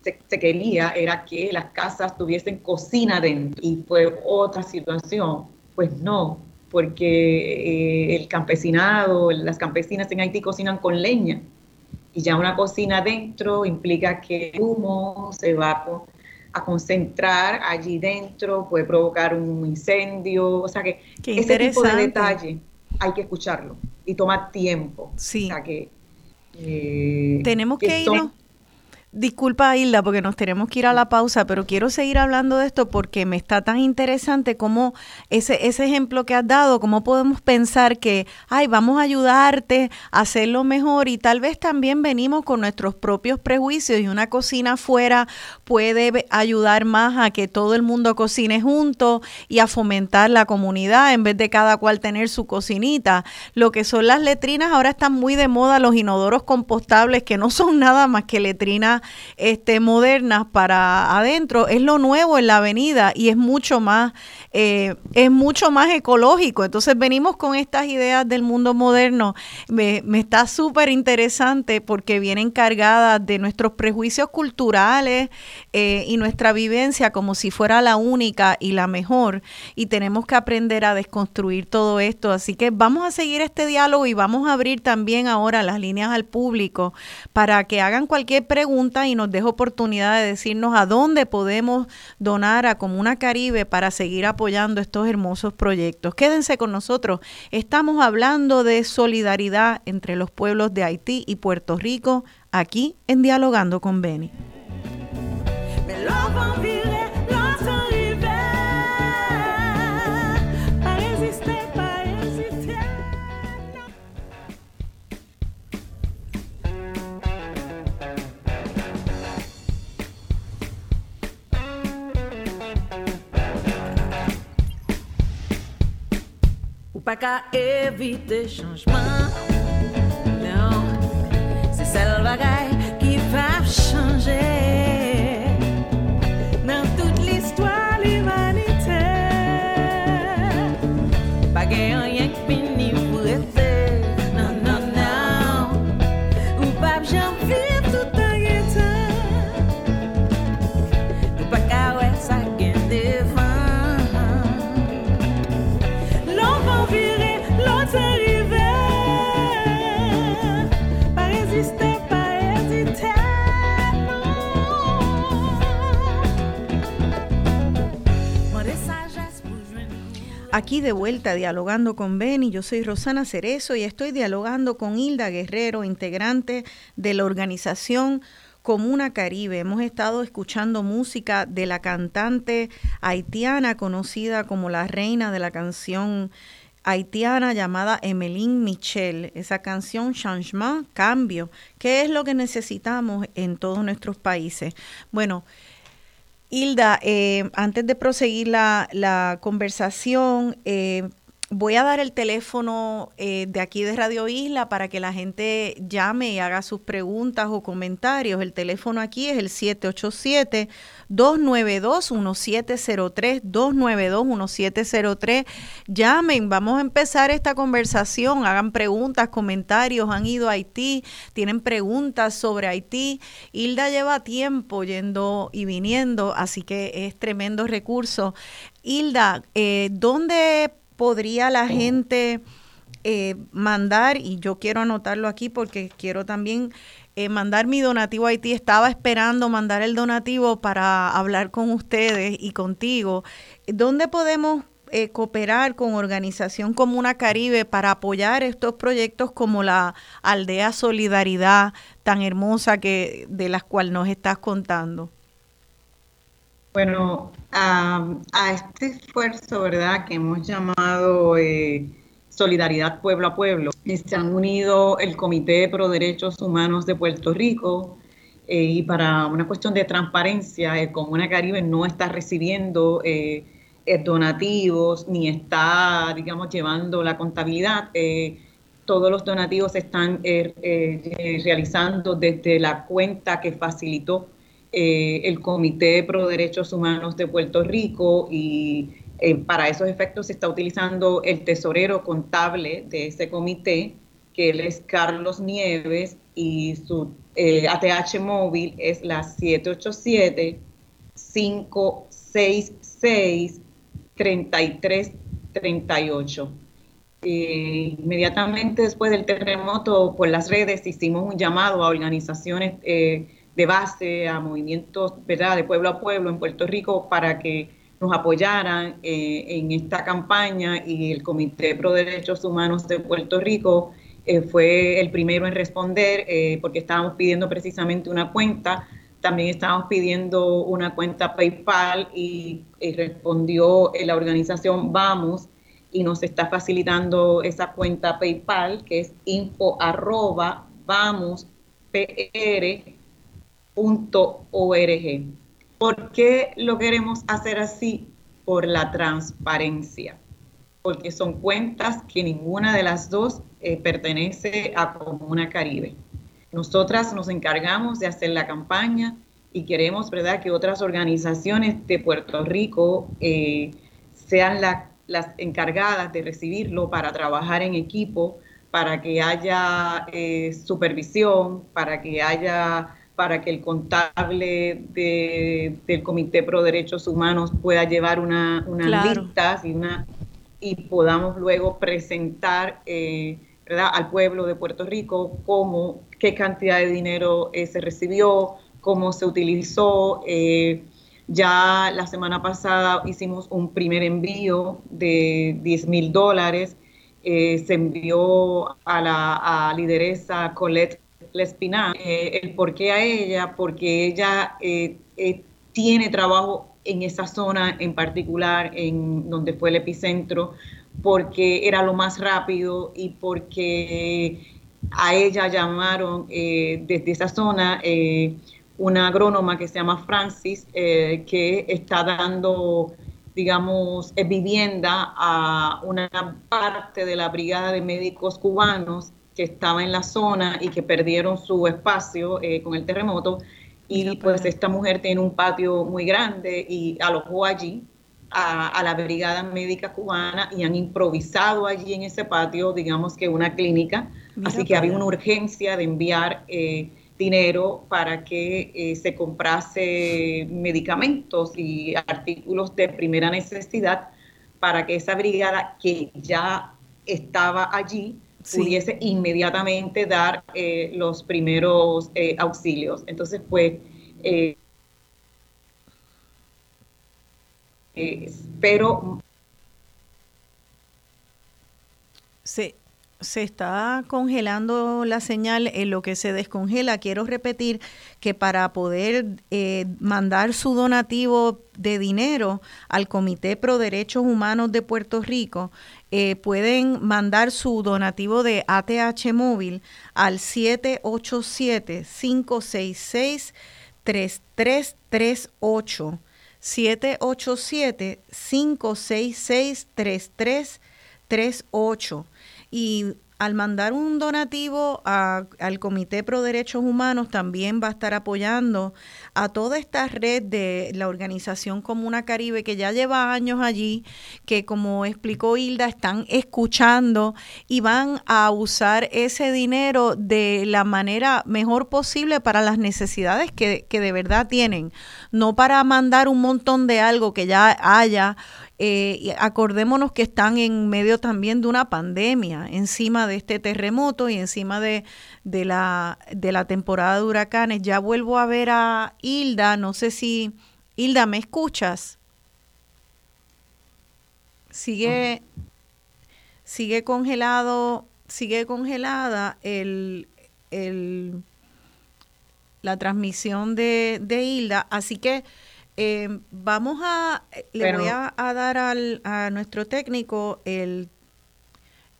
F: se, se, quería era que las casas tuviesen cocina dentro y fue otra situación. Pues no, porque eh, el campesinado, las campesinas en Haití cocinan con leña y ya una cocina dentro implica que el humo se va a concentrar allí dentro, puede provocar un incendio, o sea que
D: Qué
F: ese tipo de detalle hay que escucharlo y toma tiempo.
D: Sí.
F: O sea que, eh,
D: Tenemos que
F: son-
D: irnos. Disculpa, Hilda, porque nos tenemos que ir a la pausa, pero quiero seguir hablando de esto porque me está tan interesante como ese, ese ejemplo que has dado, cómo podemos pensar que, ay, vamos a ayudarte a hacerlo mejor y tal vez también venimos con nuestros propios prejuicios y una cocina afuera puede ayudar más a que todo el mundo cocine junto y a fomentar la comunidad en vez de cada cual tener su cocinita. Lo que son las letrinas, ahora están muy de moda los inodoros compostables que no son nada más que letrinas este, modernas para adentro. Es lo nuevo en la avenida y es mucho más, eh, es mucho más ecológico. Entonces venimos con estas ideas del mundo moderno. Me, está súper interesante porque vienen cargadas de nuestros prejuicios culturales eh, y nuestra vivencia como si fuera la única y la mejor. Y tenemos que aprender a desconstruir todo esto. Así que vamos a seguir este diálogo y vamos a abrir también ahora las líneas al público para que hagan cualquier pregunta y nos deje oportunidad de decirnos a dónde podemos donar a Comuna Caribe para seguir apoyando estos hermosos proyectos. Quédense con nosotros. Estamos hablando de solidaridad entre los pueblos de Haití y Puerto Rico aquí en Dialogando con Beni.
C: Mais pa ka evite chanjman. Non, se sel bagay ki pa chanje. Nan tout l'histoire l'humanite Pa gen yon
D: Aquí de vuelta dialogando con Beni, yo soy Rosana Cerezo y estoy dialogando con Hilda Guerrero, integrante de la organización Comuna Caribe. Hemos estado escuchando música de la cantante haitiana conocida como la reina de la canción haitiana llamada Emeline Michel. Esa canción Changement, cambio, ¿qué es lo que necesitamos en todos nuestros países? Bueno, Hilda, eh, antes de proseguir la, la conversación, eh, voy a dar el teléfono eh, de aquí de Radio Isla para que la gente llame y haga sus preguntas o comentarios. El teléfono aquí es el 787-292-1703, 292-1703. Llamen, vamos a empezar esta conversación, hagan preguntas, comentarios, han ido a Haití, tienen preguntas sobre Haití. Hilda lleva tiempo yendo y viniendo, así que es tremendo recurso. Hilda, eh, ¿dónde podría la gente eh, mandar? Y yo quiero anotarlo aquí porque quiero también eh, mandar mi donativo a Haití. Estaba esperando mandar el donativo para hablar con ustedes y contigo. ¿Dónde podemos eh, cooperar con Organización Comuna Caribe para apoyar estos proyectos como la Aldea Solidaridad tan hermosa que de las cuales nos estás contando?
F: Bueno, a, a este esfuerzo, ¿verdad?, que hemos llamado eh, Solidaridad Pueblo a Pueblo, eh, se han unido el Comité Pro Derechos Humanos de Puerto Rico eh, y para una cuestión de transparencia, el Comuna Caribe no está recibiendo eh, donativos ni está, digamos, llevando la contabilidad. Eh, todos los donativos se están eh, eh, realizando desde la cuenta que facilitó eh, el Comité Pro Derechos Humanos de Puerto Rico y Eh, para esos efectos se está utilizando el tesorero contable de ese comité, que él es Carlos Nieves, y su eh, ATH móvil es la 787-566-3338. Eh, inmediatamente después del terremoto, por las redes hicimos un llamado a organizaciones eh, de base, a movimientos ¿verdad? de pueblo a pueblo en Puerto Rico para que nos apoyaran eh, en esta campaña y el Comité Pro Derechos Humanos de Puerto Rico eh, fue el primero en responder eh, porque estábamos pidiendo precisamente una cuenta, también estábamos pidiendo una cuenta PayPal y, y respondió la organización Vamos y nos está facilitando esa cuenta PayPal que es info arroba vamos .org. ¿Por qué lo queremos hacer así? Por la transparencia, porque son cuentas que ninguna de las dos eh, pertenece a Comuna Caribe. Nosotras nos encargamos de hacer la campaña y queremos, ¿verdad?, que otras organizaciones de Puerto Rico eh, sean las encargadas de recibirlo para trabajar en equipo, para que haya eh, supervisión, para que haya para que el contable de, del Comité Pro Derechos Humanos pueda llevar una, unas
D: Claro.
F: listas y, una, y podamos luego presentar eh, ¿verdad? al pueblo de Puerto Rico cómo, qué cantidad de dinero eh, se recibió, cómo se utilizó. eh, ya la semana pasada hicimos un primer envío de 10 mil dólares. eh, se envió a la a lideresa Colette Lespinal. Eh, el por qué a ella, porque ella eh, eh, tiene trabajo en esa zona en particular, en donde fue el epicentro, porque era lo más rápido y porque a ella llamaron eh, desde esa zona una agrónoma que se llama Francis, que está dando, digamos, vivienda a una parte de la brigada de médicos cubanos que estaba en la zona y que perdieron su espacio eh, con el terremoto. Y pues esta mujer tiene un patio muy grande y alojó allí a, a la brigada médica cubana y han improvisado allí en ese patio, digamos que una clínica.
D: Mira
F: Así que había una urgencia de enviar eh, dinero para que eh, se comprase medicamentos y artículos de primera necesidad para que esa brigada que ya estaba allí
D: Sí.
F: pudiese inmediatamente dar eh, los primeros eh, auxilios. Entonces, pues, eh, pero
D: Se, se está congelando la señal en lo que se descongela. Quiero repetir que para poder eh, mandar su donativo de dinero al Comité Pro Derechos Humanos de Puerto Rico, eh, pueden mandar su donativo de ATH móvil al 787-566-3338. 787-566-3338. Y al mandar un donativo a- al Comité Pro Derechos Humanos también va a estar apoyando a toda esta red de la organización Comuna Caribe que ya lleva años allí, que como explicó Hilda, están escuchando y van a usar ese dinero de la manera mejor posible para las necesidades que, que de verdad tienen, no para mandar un montón de algo que ya haya eh, acordémonos que están en medio también de una pandemia, encima de este terremoto y encima de, de la, de la temporada de huracanes. Ya vuelvo a ver a Hilda, no sé si, Hilda, ¿me escuchas? Sigue, sigue congelado, sigue congelada el, el, la transmisión de, de Hilda, así que eh, vamos a, le
F: Pero-
D: voy a, a dar al, a nuestro técnico el,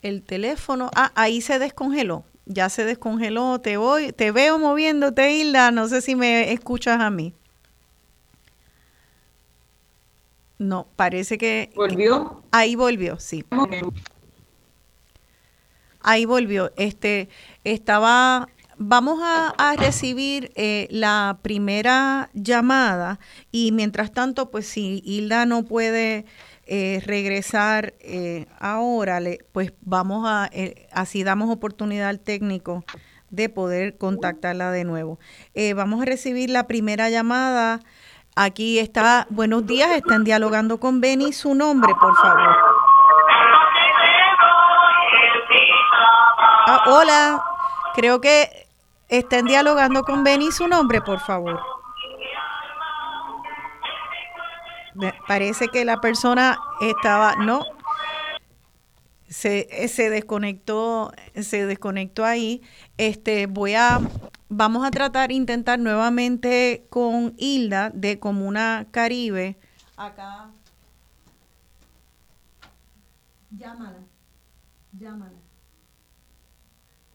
D: el teléfono. Ah, ahí se descongeló, ya se descongeló, te voy, te veo moviéndote, Hilda, no sé si me escuchas a mí. No, parece que...
F: volvió.
D: Ahí volvió, sí. Ahí volvió. Este estaba. Vamos a, a recibir eh, la primera llamada y mientras tanto, pues si Hilda no puede eh, regresar eh, ahora, le, pues vamos a, eh, así damos oportunidad al técnico de poder contactarla de nuevo. Eh, vamos a recibir la primera llamada. Aquí está, buenos días, están dialogando con Benny. Su nombre, por favor. Ah, hola, creo que están dialogando con Benny. Su nombre, por favor. Parece que la persona estaba, no, se, se desconectó, se desconectó ahí. Este, voy a, vamos a tratar, intentar nuevamente con Hilda de Comuna Caribe. Acá. Llámala, llámala.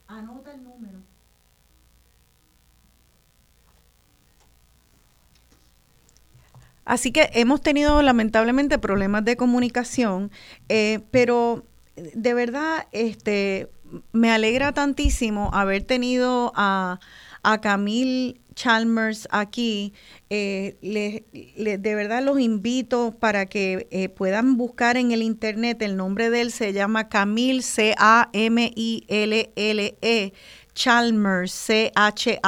D: Anota el número. Así que hemos tenido lamentablemente problemas de comunicación, eh, pero de verdad este, me alegra tantísimo haber tenido a, a Camille Chalmers aquí. Eh, de verdad los invito para que eh, puedan buscar en el internet. El nombre de él se llama Camille, C-A-M-I-L-L-E. Chalmers, C-H-A-L-M-E-R-S.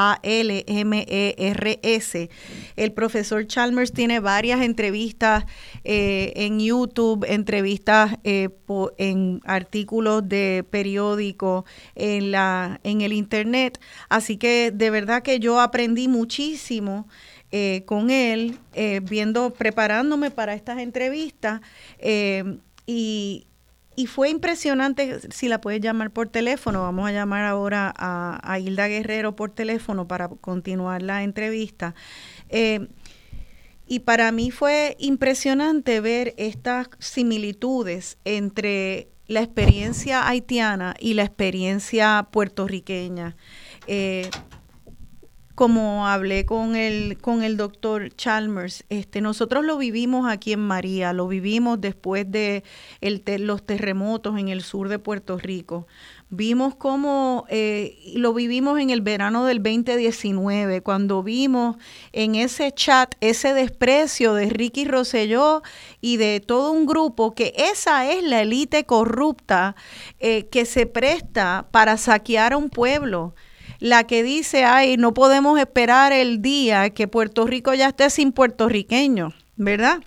D: El profesor Chalmers tiene varias entrevistas eh, en YouTube, entrevistas eh, en artículos de periódico, en, la, en el Internet. Así que de verdad que yo aprendí muchísimo eh, con él, viendo, preparándome para estas entrevistas. y, y fue impresionante, si la puedes llamar por teléfono, vamos a llamar ahora a, Hilda Guerrero por teléfono para continuar la entrevista. Eh, y para mí fue impresionante ver estas similitudes entre la experiencia haitiana y la experiencia puertorriqueña. Eh, como hablé con el, con el doctor Chalmers, este, nosotros lo vivimos aquí en María, lo vivimos después de los terremotos en el sur de Puerto Rico. Vimos cómo eh, lo vivimos en el verano del 2019, cuando vimos en ese chat ese desprecio de Ricky Rosselló y de todo un grupo que esa es la élite corrupta eh, que se presta para saquear a un pueblo la que dice, ay, no podemos esperar el día que Puerto Rico ya esté sin puertorriqueños, ¿verdad?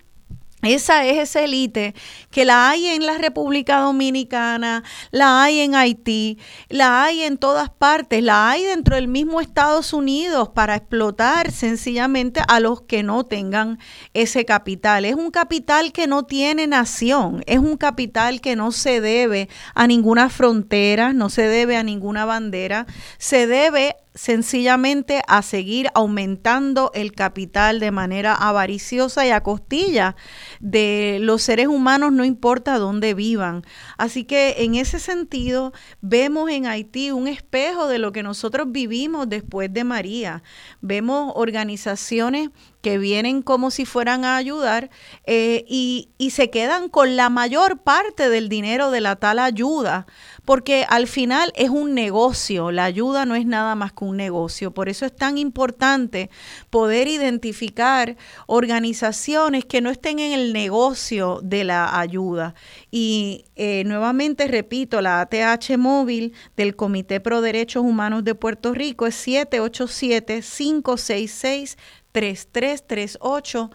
D: Esa es esa élite que la hay en la República Dominicana, la hay en Haití, la hay en todas partes, la hay dentro del mismo Estados Unidos para explotar sencillamente a los que no tengan ese capital. Es un capital que no tiene nación, es un capital que no se debe a ninguna frontera, no se debe a ninguna bandera, se debe sencillamente a seguir aumentando el capital de manera avariciosa y a costilla de los seres humanos, no importa dónde vivan. Así que en ese sentido vemos en Haití un espejo de lo que nosotros vivimos después de María. Vemos organizaciones que vienen como si fueran a ayudar eh, y, y se quedan con la mayor parte del dinero de la tal ayuda, porque al final es un negocio, la ayuda no es nada más que un negocio, por eso es tan importante poder identificar organizaciones que no estén en el negocio de la ayuda. Y eh, nuevamente repito, la ATH móvil del Comité Pro Derechos Humanos de Puerto Rico es 787-566-3338.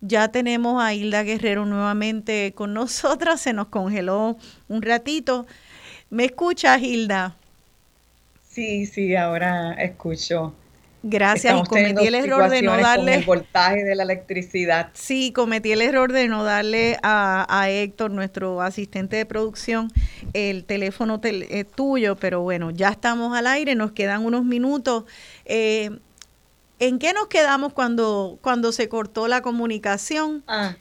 D: Ya tenemos a Hilda Guerrero nuevamente con nosotras, se nos congeló un ratito. ¿Me escuchas, Hilda?
F: Sí, sí, ahora escucho.
D: Gracias,
F: Estamos
D: y cometí el error de no darle...
F: el voltaje de la electricidad.
D: Sí, cometí el error de no darle a, a Héctor, nuestro asistente de producción, el teléfono tel- eh, tuyo, pero bueno, ya estamos al aire, nos quedan unos minutos. Eh, ¿En qué nos quedamos cuando, cuando se cortó la comunicación?
F: Ah,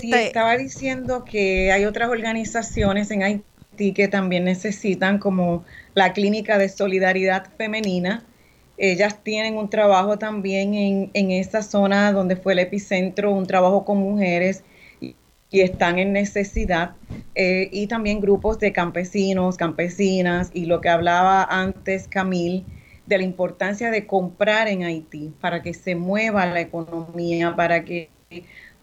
F: sí,
D: Este-
F: estaba diciendo que hay otras organizaciones en Haití que también necesitan, como la Clínica de Solidaridad Femenina. Ellas tienen un trabajo también en, en esa zona donde fue el epicentro, un trabajo con mujeres y, están en necesidad. Eh, y también grupos de campesinos, campesinas y lo que hablaba antes Camil de la importancia de comprar en Haití para que se mueva la economía, para que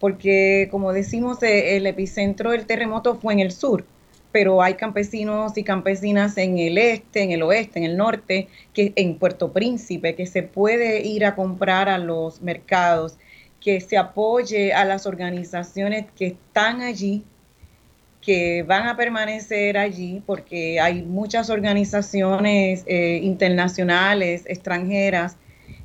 F: porque como decimos, eh, el epicentro del terremoto fue en el sur, pero hay campesinos y campesinas en el este, en el oeste, en el norte, que en Puerto Príncipe, que se puede ir a comprar a los mercados, que se apoye a las organizaciones que están allí, que van a permanecer allí, porque hay muchas organizaciones eh, internacionales, extranjeras,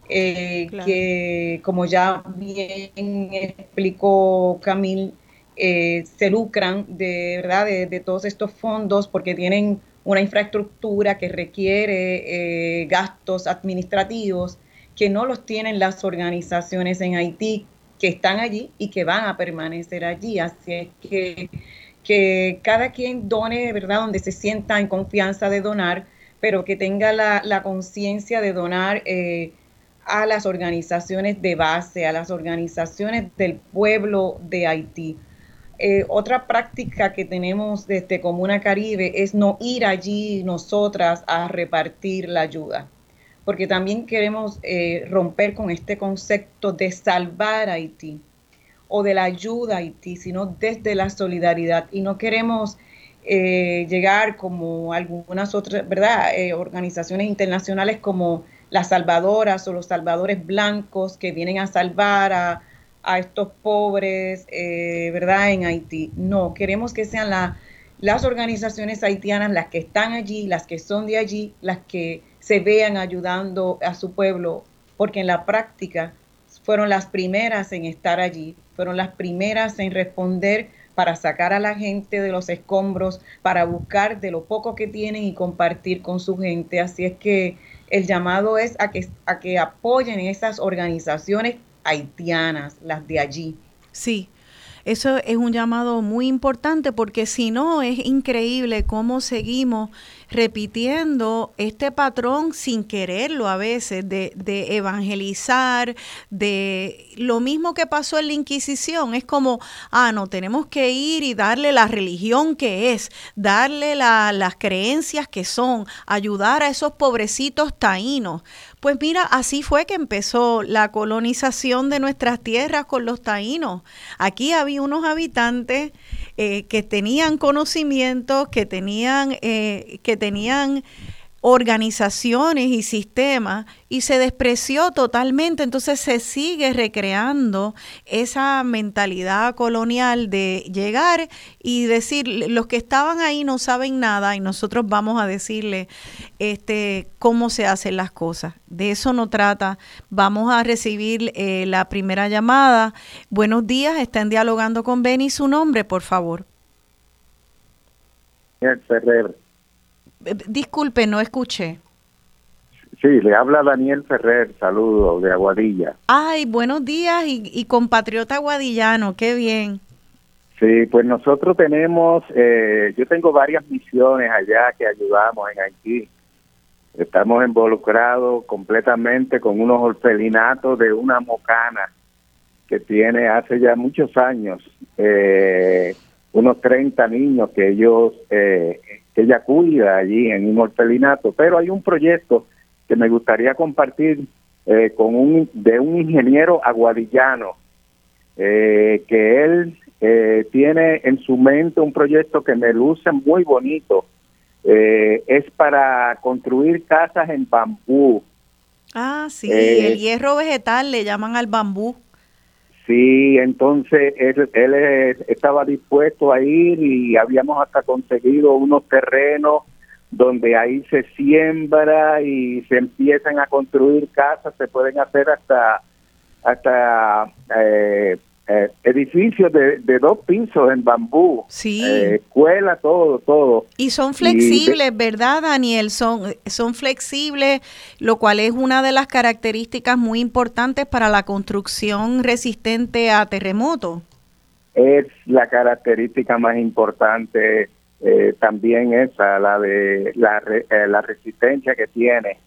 F: eh, que como ya bien explicó Camil, eh, se lucran de verdad de, todos estos fondos porque tienen una infraestructura que requiere eh, gastos administrativos que no los tienen las organizaciones en Haití que están allí y que van a permanecer allí. Así es que, que cada quien done, verdad, donde se sienta en confianza de donar, pero que tenga la, la conciencia de donar eh, a las organizaciones de base, a las organizaciones del pueblo de Haití. Eh, otra práctica que tenemos desde Comuna Caribe es no ir allí nosotras a repartir la ayuda, porque también queremos eh, romper con este concepto de salvar a Haití o de la ayuda a Haití, sino desde la solidaridad y no queremos eh, llegar como algunas otras, ¿verdad? organizaciones internacionales como las salvadoras o los salvadores blancos que vienen a salvar a, estos pobres, eh, ¿verdad?, en Haití. No, queremos que sean las organizaciones haitianas las que están allí, las que son de allí, las que se vean ayudando a su pueblo, porque en la práctica fueron las primeras en estar allí, fueron las primeras en responder para sacar a la gente de los escombros, para buscar de lo poco que tienen y compartir con su gente. Así es que el llamado es a que, a que apoyen esas organizaciones haitianas, las de allí.
D: Sí, eso es un llamado muy importante porque si no es increíble cómo seguimos repitiendo este patrón sin quererlo a veces, de, de, evangelizar, de lo mismo que pasó en la Inquisición. Es como, ah, no, tenemos que ir y darle la religión que es, darle las creencias que son, ayudar a esos pobrecitos taínos. Pues mira, así fue que empezó la colonización de nuestras tierras con los taínos. Aquí había unos habitantes eh, que tenían conocimientos, que tenían, eh, que tenían organizaciones y sistemas y se despreció totalmente. Entonces se sigue recreando esa mentalidad colonial de llegar y decir, los que estaban ahí no saben nada y nosotros vamos a decirle este, cómo se hacen las cosas. De eso no trata. Vamos a recibir eh, la primera llamada. Buenos días, están dialogando con Benny. Su nombre, por favor.
J: Ferrer.
D: Disculpe, no escuché.
J: Sí, le habla Daniel Ferrer, saludos de Aguadilla.
D: Ay, buenos días y, compatriota aguadillano, qué bien.
J: Sí, pues nosotros tenemos, eh, yo tengo varias misiones allá que ayudamos en Haití. Estamos involucrados completamente con unos orfelinatos de una mocana que tiene hace ya muchos años, eh, unos 30 niños que ellos eh, que ella cuida allí en un orfelinato, pero hay un proyecto que me gustaría compartir eh, con un de un ingeniero aguadillano eh, que él eh, tiene en su mente un proyecto que me luce muy bonito es para construir casas en bambú.
D: Ah sí el hierro vegetal le llaman al bambú
J: Sí, entonces él, él, estaba dispuesto a ir y habíamos hasta conseguido unos terrenos donde ahí se siembra y se empiezan a construir casas, se pueden hacer hasta hasta eh, eh, edificios de, dos pisos en bambú,
D: sí.
J: Eh, escuela, todo, todo.
D: Y son flexibles, ¿verdad, Daniel? Son, son flexibles, lo cual es una de las características muy importantes para la construcción resistente a terremotos.
J: Es la característica más importante eh, también esa, la de la, la resistencia que tiene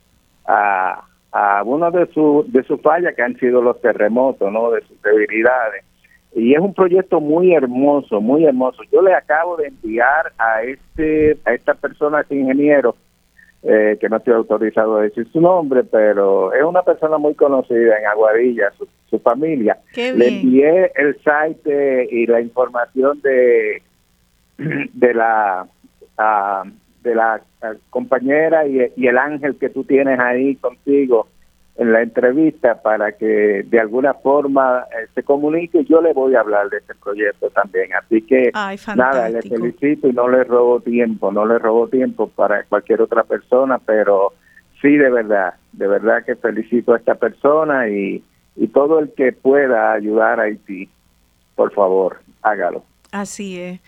J: a, a uno de sus de sus fallas que han sido los terremotos, ¿no? De sus debilidades y es un proyecto muy hermoso, muy hermoso. Yo le acabo de enviar a este a esta persona, este ingeniero, eh, que no estoy autorizado a decir su nombre, pero es una persona muy conocida en Aguadilla, su, su familia.
D: Qué
J: Le envié el site y la información de, de la ah, de la ah, compañera y, y el ángel que tú tienes ahí contigo en la entrevista para que de alguna forma eh, se comunique. Yo le voy a hablar de este proyecto también. Así que
D: Ay,
J: nada, le felicito y no le robo tiempo, no le robo tiempo para cualquier otra persona, pero sí de verdad, de verdad que felicito a esta persona y, y todo el que pueda ayudar a Haití, por favor, hágalo.
D: Así es.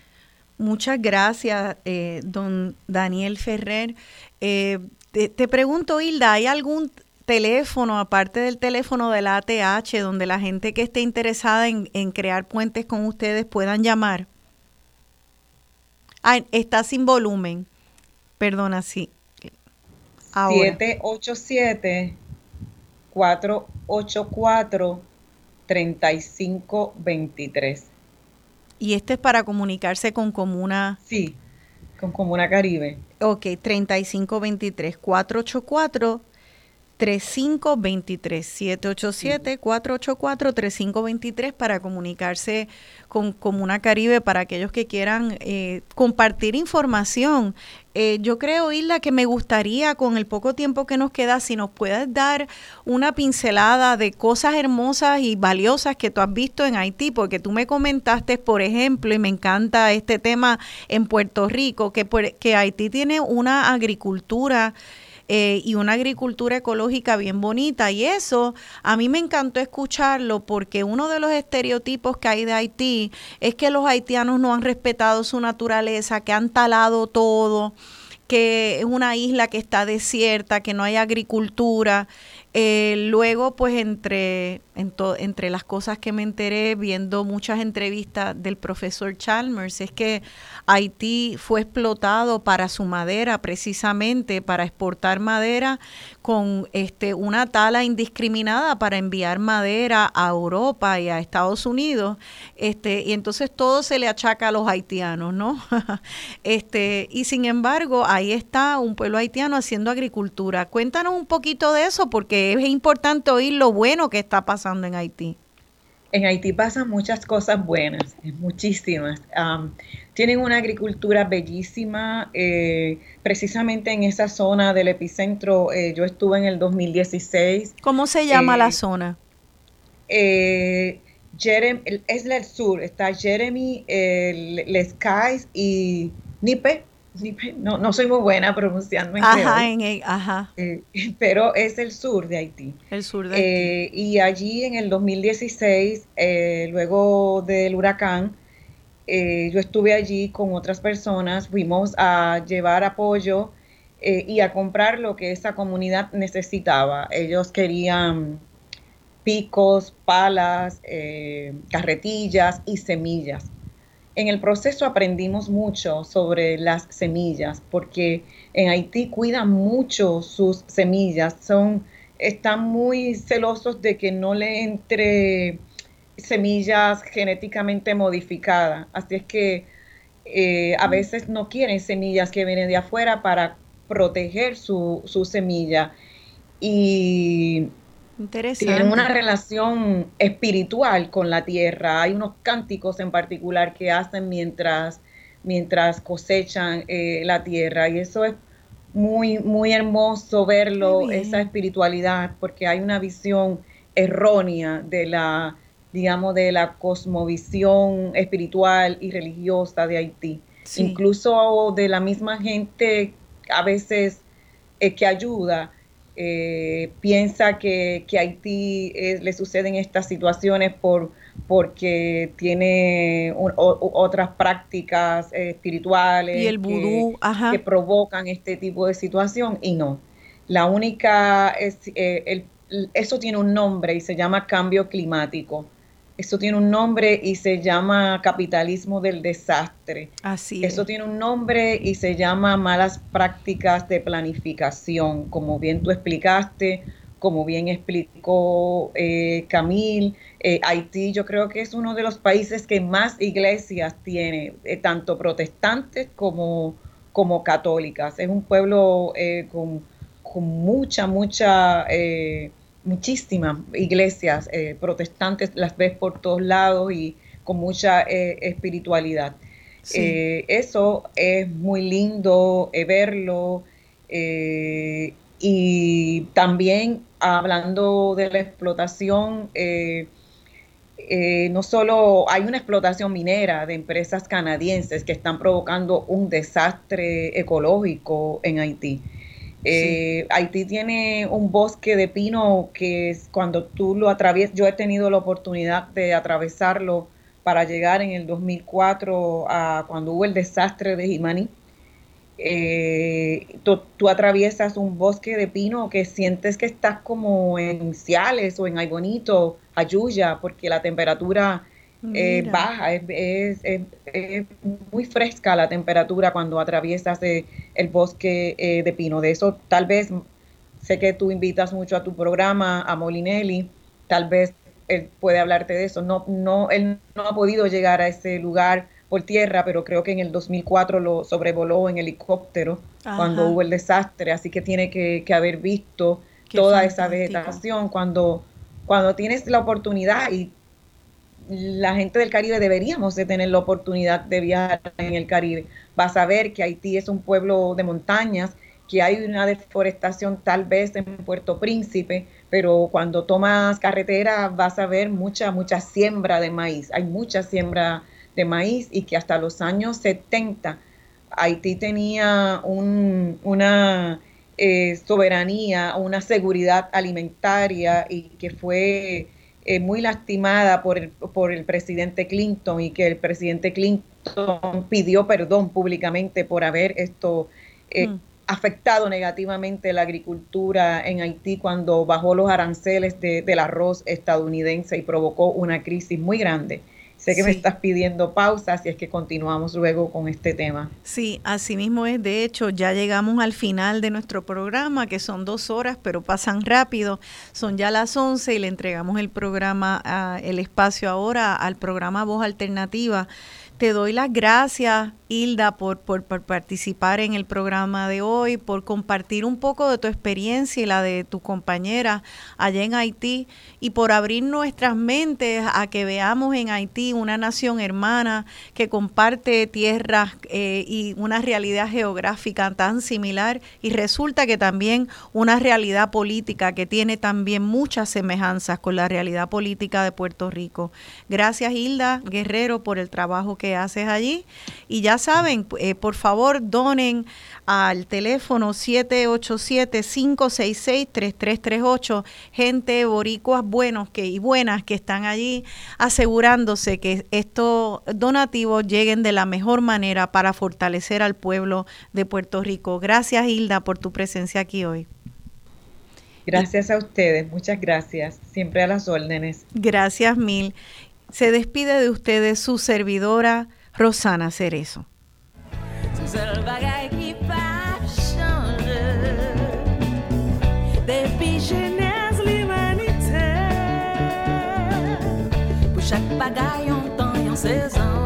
D: Muchas gracias, eh, don Daniel Ferrer. Eh, te, te pregunto, Hilda, ¿hay algún teléfono, aparte del teléfono de la ATH, donde la gente que esté interesada en, en crear puentes con ustedes puedan llamar? Ah, está sin volumen. Perdona, sí. Ahora.
F: 787-484-3523.
D: Y este es para comunicarse con Comuna.
F: Sí, con Comuna Caribe.
D: Ok, 3523 484 3523 787 484 3523 para comunicarse con Comuna Caribe para aquellos que quieran eh, compartir información. Eh, yo creo, Isla, que me gustaría con el poco tiempo que nos queda, si nos puedes dar una pincelada de cosas hermosas y valiosas que tú has visto en Haití, porque tú me comentaste, por ejemplo, y me encanta este tema en Puerto Rico, que, que Haití tiene una agricultura eh, y una agricultura ecológica bien bonita. Y eso a mí me encantó escucharlo porque uno de los estereotipos que hay de Haití es que los haitianos no han respetado su naturaleza, que han talado todo que es una isla que está desierta, que no hay agricultura. Eh, luego, pues entre, entre las cosas que me enteré viendo muchas entrevistas del profesor Chalmers, es que Haití fue explotado para su madera, precisamente para exportar madera con este, una tala indiscriminada para enviar madera a Europa y a Estados Unidos. Este, y entonces todo se le achaca a los haitianos, ¿no? este, y sin embargo, ahí está un pueblo haitiano haciendo agricultura. Cuéntanos un poquito de eso, porque es importante oír lo bueno que está pasando en Haití.
F: En Haití pasan muchas cosas buenas, muchísimas. Tienen una agricultura bellísima, eh, precisamente en esa zona del epicentro. eh, yo estuve en el 2016.
D: ¿Cómo se llama
F: Eh,
D: la zona?
F: eh, Jerem- el- es el sur, está Jeremy, Les Cais y Nipe. No, no soy muy buena pronunciando en
D: Ajá, en el, ajá,
F: eh, pero es el sur de Haití.
D: el sur de Haití.
F: Eh, y allí en el 2016, eh, luego del huracán, yo estuve allí con otras personas, fuimos a llevar apoyo y a comprar lo que esa comunidad necesitaba. Ellos querían picos, palas, carretillas y semillas. En el proceso aprendimos mucho sobre las semillas, porque en Haití cuidan mucho sus semillas, son, están muy celosos de que no le entre semillas genéticamente modificadas. Así es que eh, a veces no quieren semillas que vienen de afuera para proteger su, su semilla. Y. tienen una relación espiritual con la tierra. Hay unos cánticos en particular que hacen mientras, mientras cosechan eh, la tierra y eso es muy, muy hermoso verlo, esa espiritualidad, porque hay una visión errónea de la, digamos, de la cosmovisión espiritual y religiosa de Haití.
D: Sí.
F: Incluso de la misma gente a veces eh, que ayuda, eh, piensa que, que Haití eh, le suceden estas situaciones por porque tiene un- o- o- otras prácticas eh, espirituales
D: Y el
F: que-
D: vudú, ajá.
F: que provocan este tipo de situación y no. La única es eh, el- eso tiene un nombre y se llama cambio climático. Eso tiene un nombre y se llama capitalismo del desastre.
D: Así
F: Eso
D: es.
F: tiene un nombre y se llama malas prácticas de planificación, como bien tú explicaste, como bien explicó eh, Camil. Eh, Haití yo creo que es uno de los países que más iglesias tiene, eh, tanto protestantes como, como católicas. Es un pueblo eh, con, con, mucha, mucha, eh, muchísimas iglesias eh, protestantes, las ves por todos lados y con mucha espiritualidad. eso es muy lindo verlo y también hablando de la explotación, eh, no solo hay una explotación minera de empresas canadienses que están provocando un desastre ecológico en Haití. Eh, Haití tiene un bosque de pino que es cuando tú lo atraviesas, yo he tenido la oportunidad de atravesarlo para llegar en el 2004 a cuando hubo el desastre de Jimani. Eh, tú, atraviesas un bosque de pino que sientes que estás como en Ciales o en Aybonito Ayuya, porque la temperatura eh, baja, es, muy fresca la temperatura cuando atraviesas el bosque eh, de pino. De eso tal vez, sé que tú invitas mucho a tu programa, a Molinelli, tal vez él puede hablarte de eso. No, no, él no ha podido llegar a ese lugar por tierra, pero creo que en el 2004 lo sobrevoló en helicóptero cuando hubo el desastre, así que tiene que, haber visto toda esa vegetación cuando cuando tienes la oportunidad y la gente del Caribe deberíamos de tener la oportunidad de viajar en el Caribe, vas a ver que Haití es un pueblo de montañas, que hay una deforestación tal vez en Puerto Príncipe, pero cuando tomas carretera vas a ver mucha, mucha siembra de maíz, hay mucha siembra de maíz y que hasta los años 70 Haití tenía una eh, soberanía, una seguridad alimentaria y que fue eh, muy lastimada por el, por el presidente Clinton y que el presidente Clinton pidió perdón públicamente por haber esto eh, mm. afectado negativamente la agricultura en Haití cuando bajó los aranceles del arroz estadounidense y provocó una crisis muy grande. Sé que me estás pidiendo pausas y es que continuamos luego con este tema.
D: Sí, así mismo es. De hecho, ya llegamos al final de nuestro programa, que son dos horas, pero pasan rápido. Son ya las once y le entregamos el programa, ah, el espacio ahora al programa Voz Alternativa. Te doy las gracias Hilda, por, participar en el programa de hoy, por compartir un poco de tu experiencia y la de tu compañera allá en Haití y por abrir nuestras mentes a que veamos en Haití una nación hermana que comparte tierras eh, y una realidad geográfica tan similar y resulta que también una realidad política que tiene también muchas semejanzas con la realidad política de Puerto Rico. Gracias Hilda Guerrero por el trabajo que haces allí y ya saben, eh, por favor donen al teléfono 787-566-3338, gente boricuas buenos que, y buenas que están allí asegurándose que estos donativos lleguen de la mejor manera para fortalecer al pueblo de Puerto Rico. Gracias Hilda por tu presencia aquí hoy.
F: Gracias a ustedes, muchas gracias, siempre a las órdenes.
D: Gracias mil. Se despide de ustedes su servidora Rosana Cerezo. chaque bagaille on temps, en saison.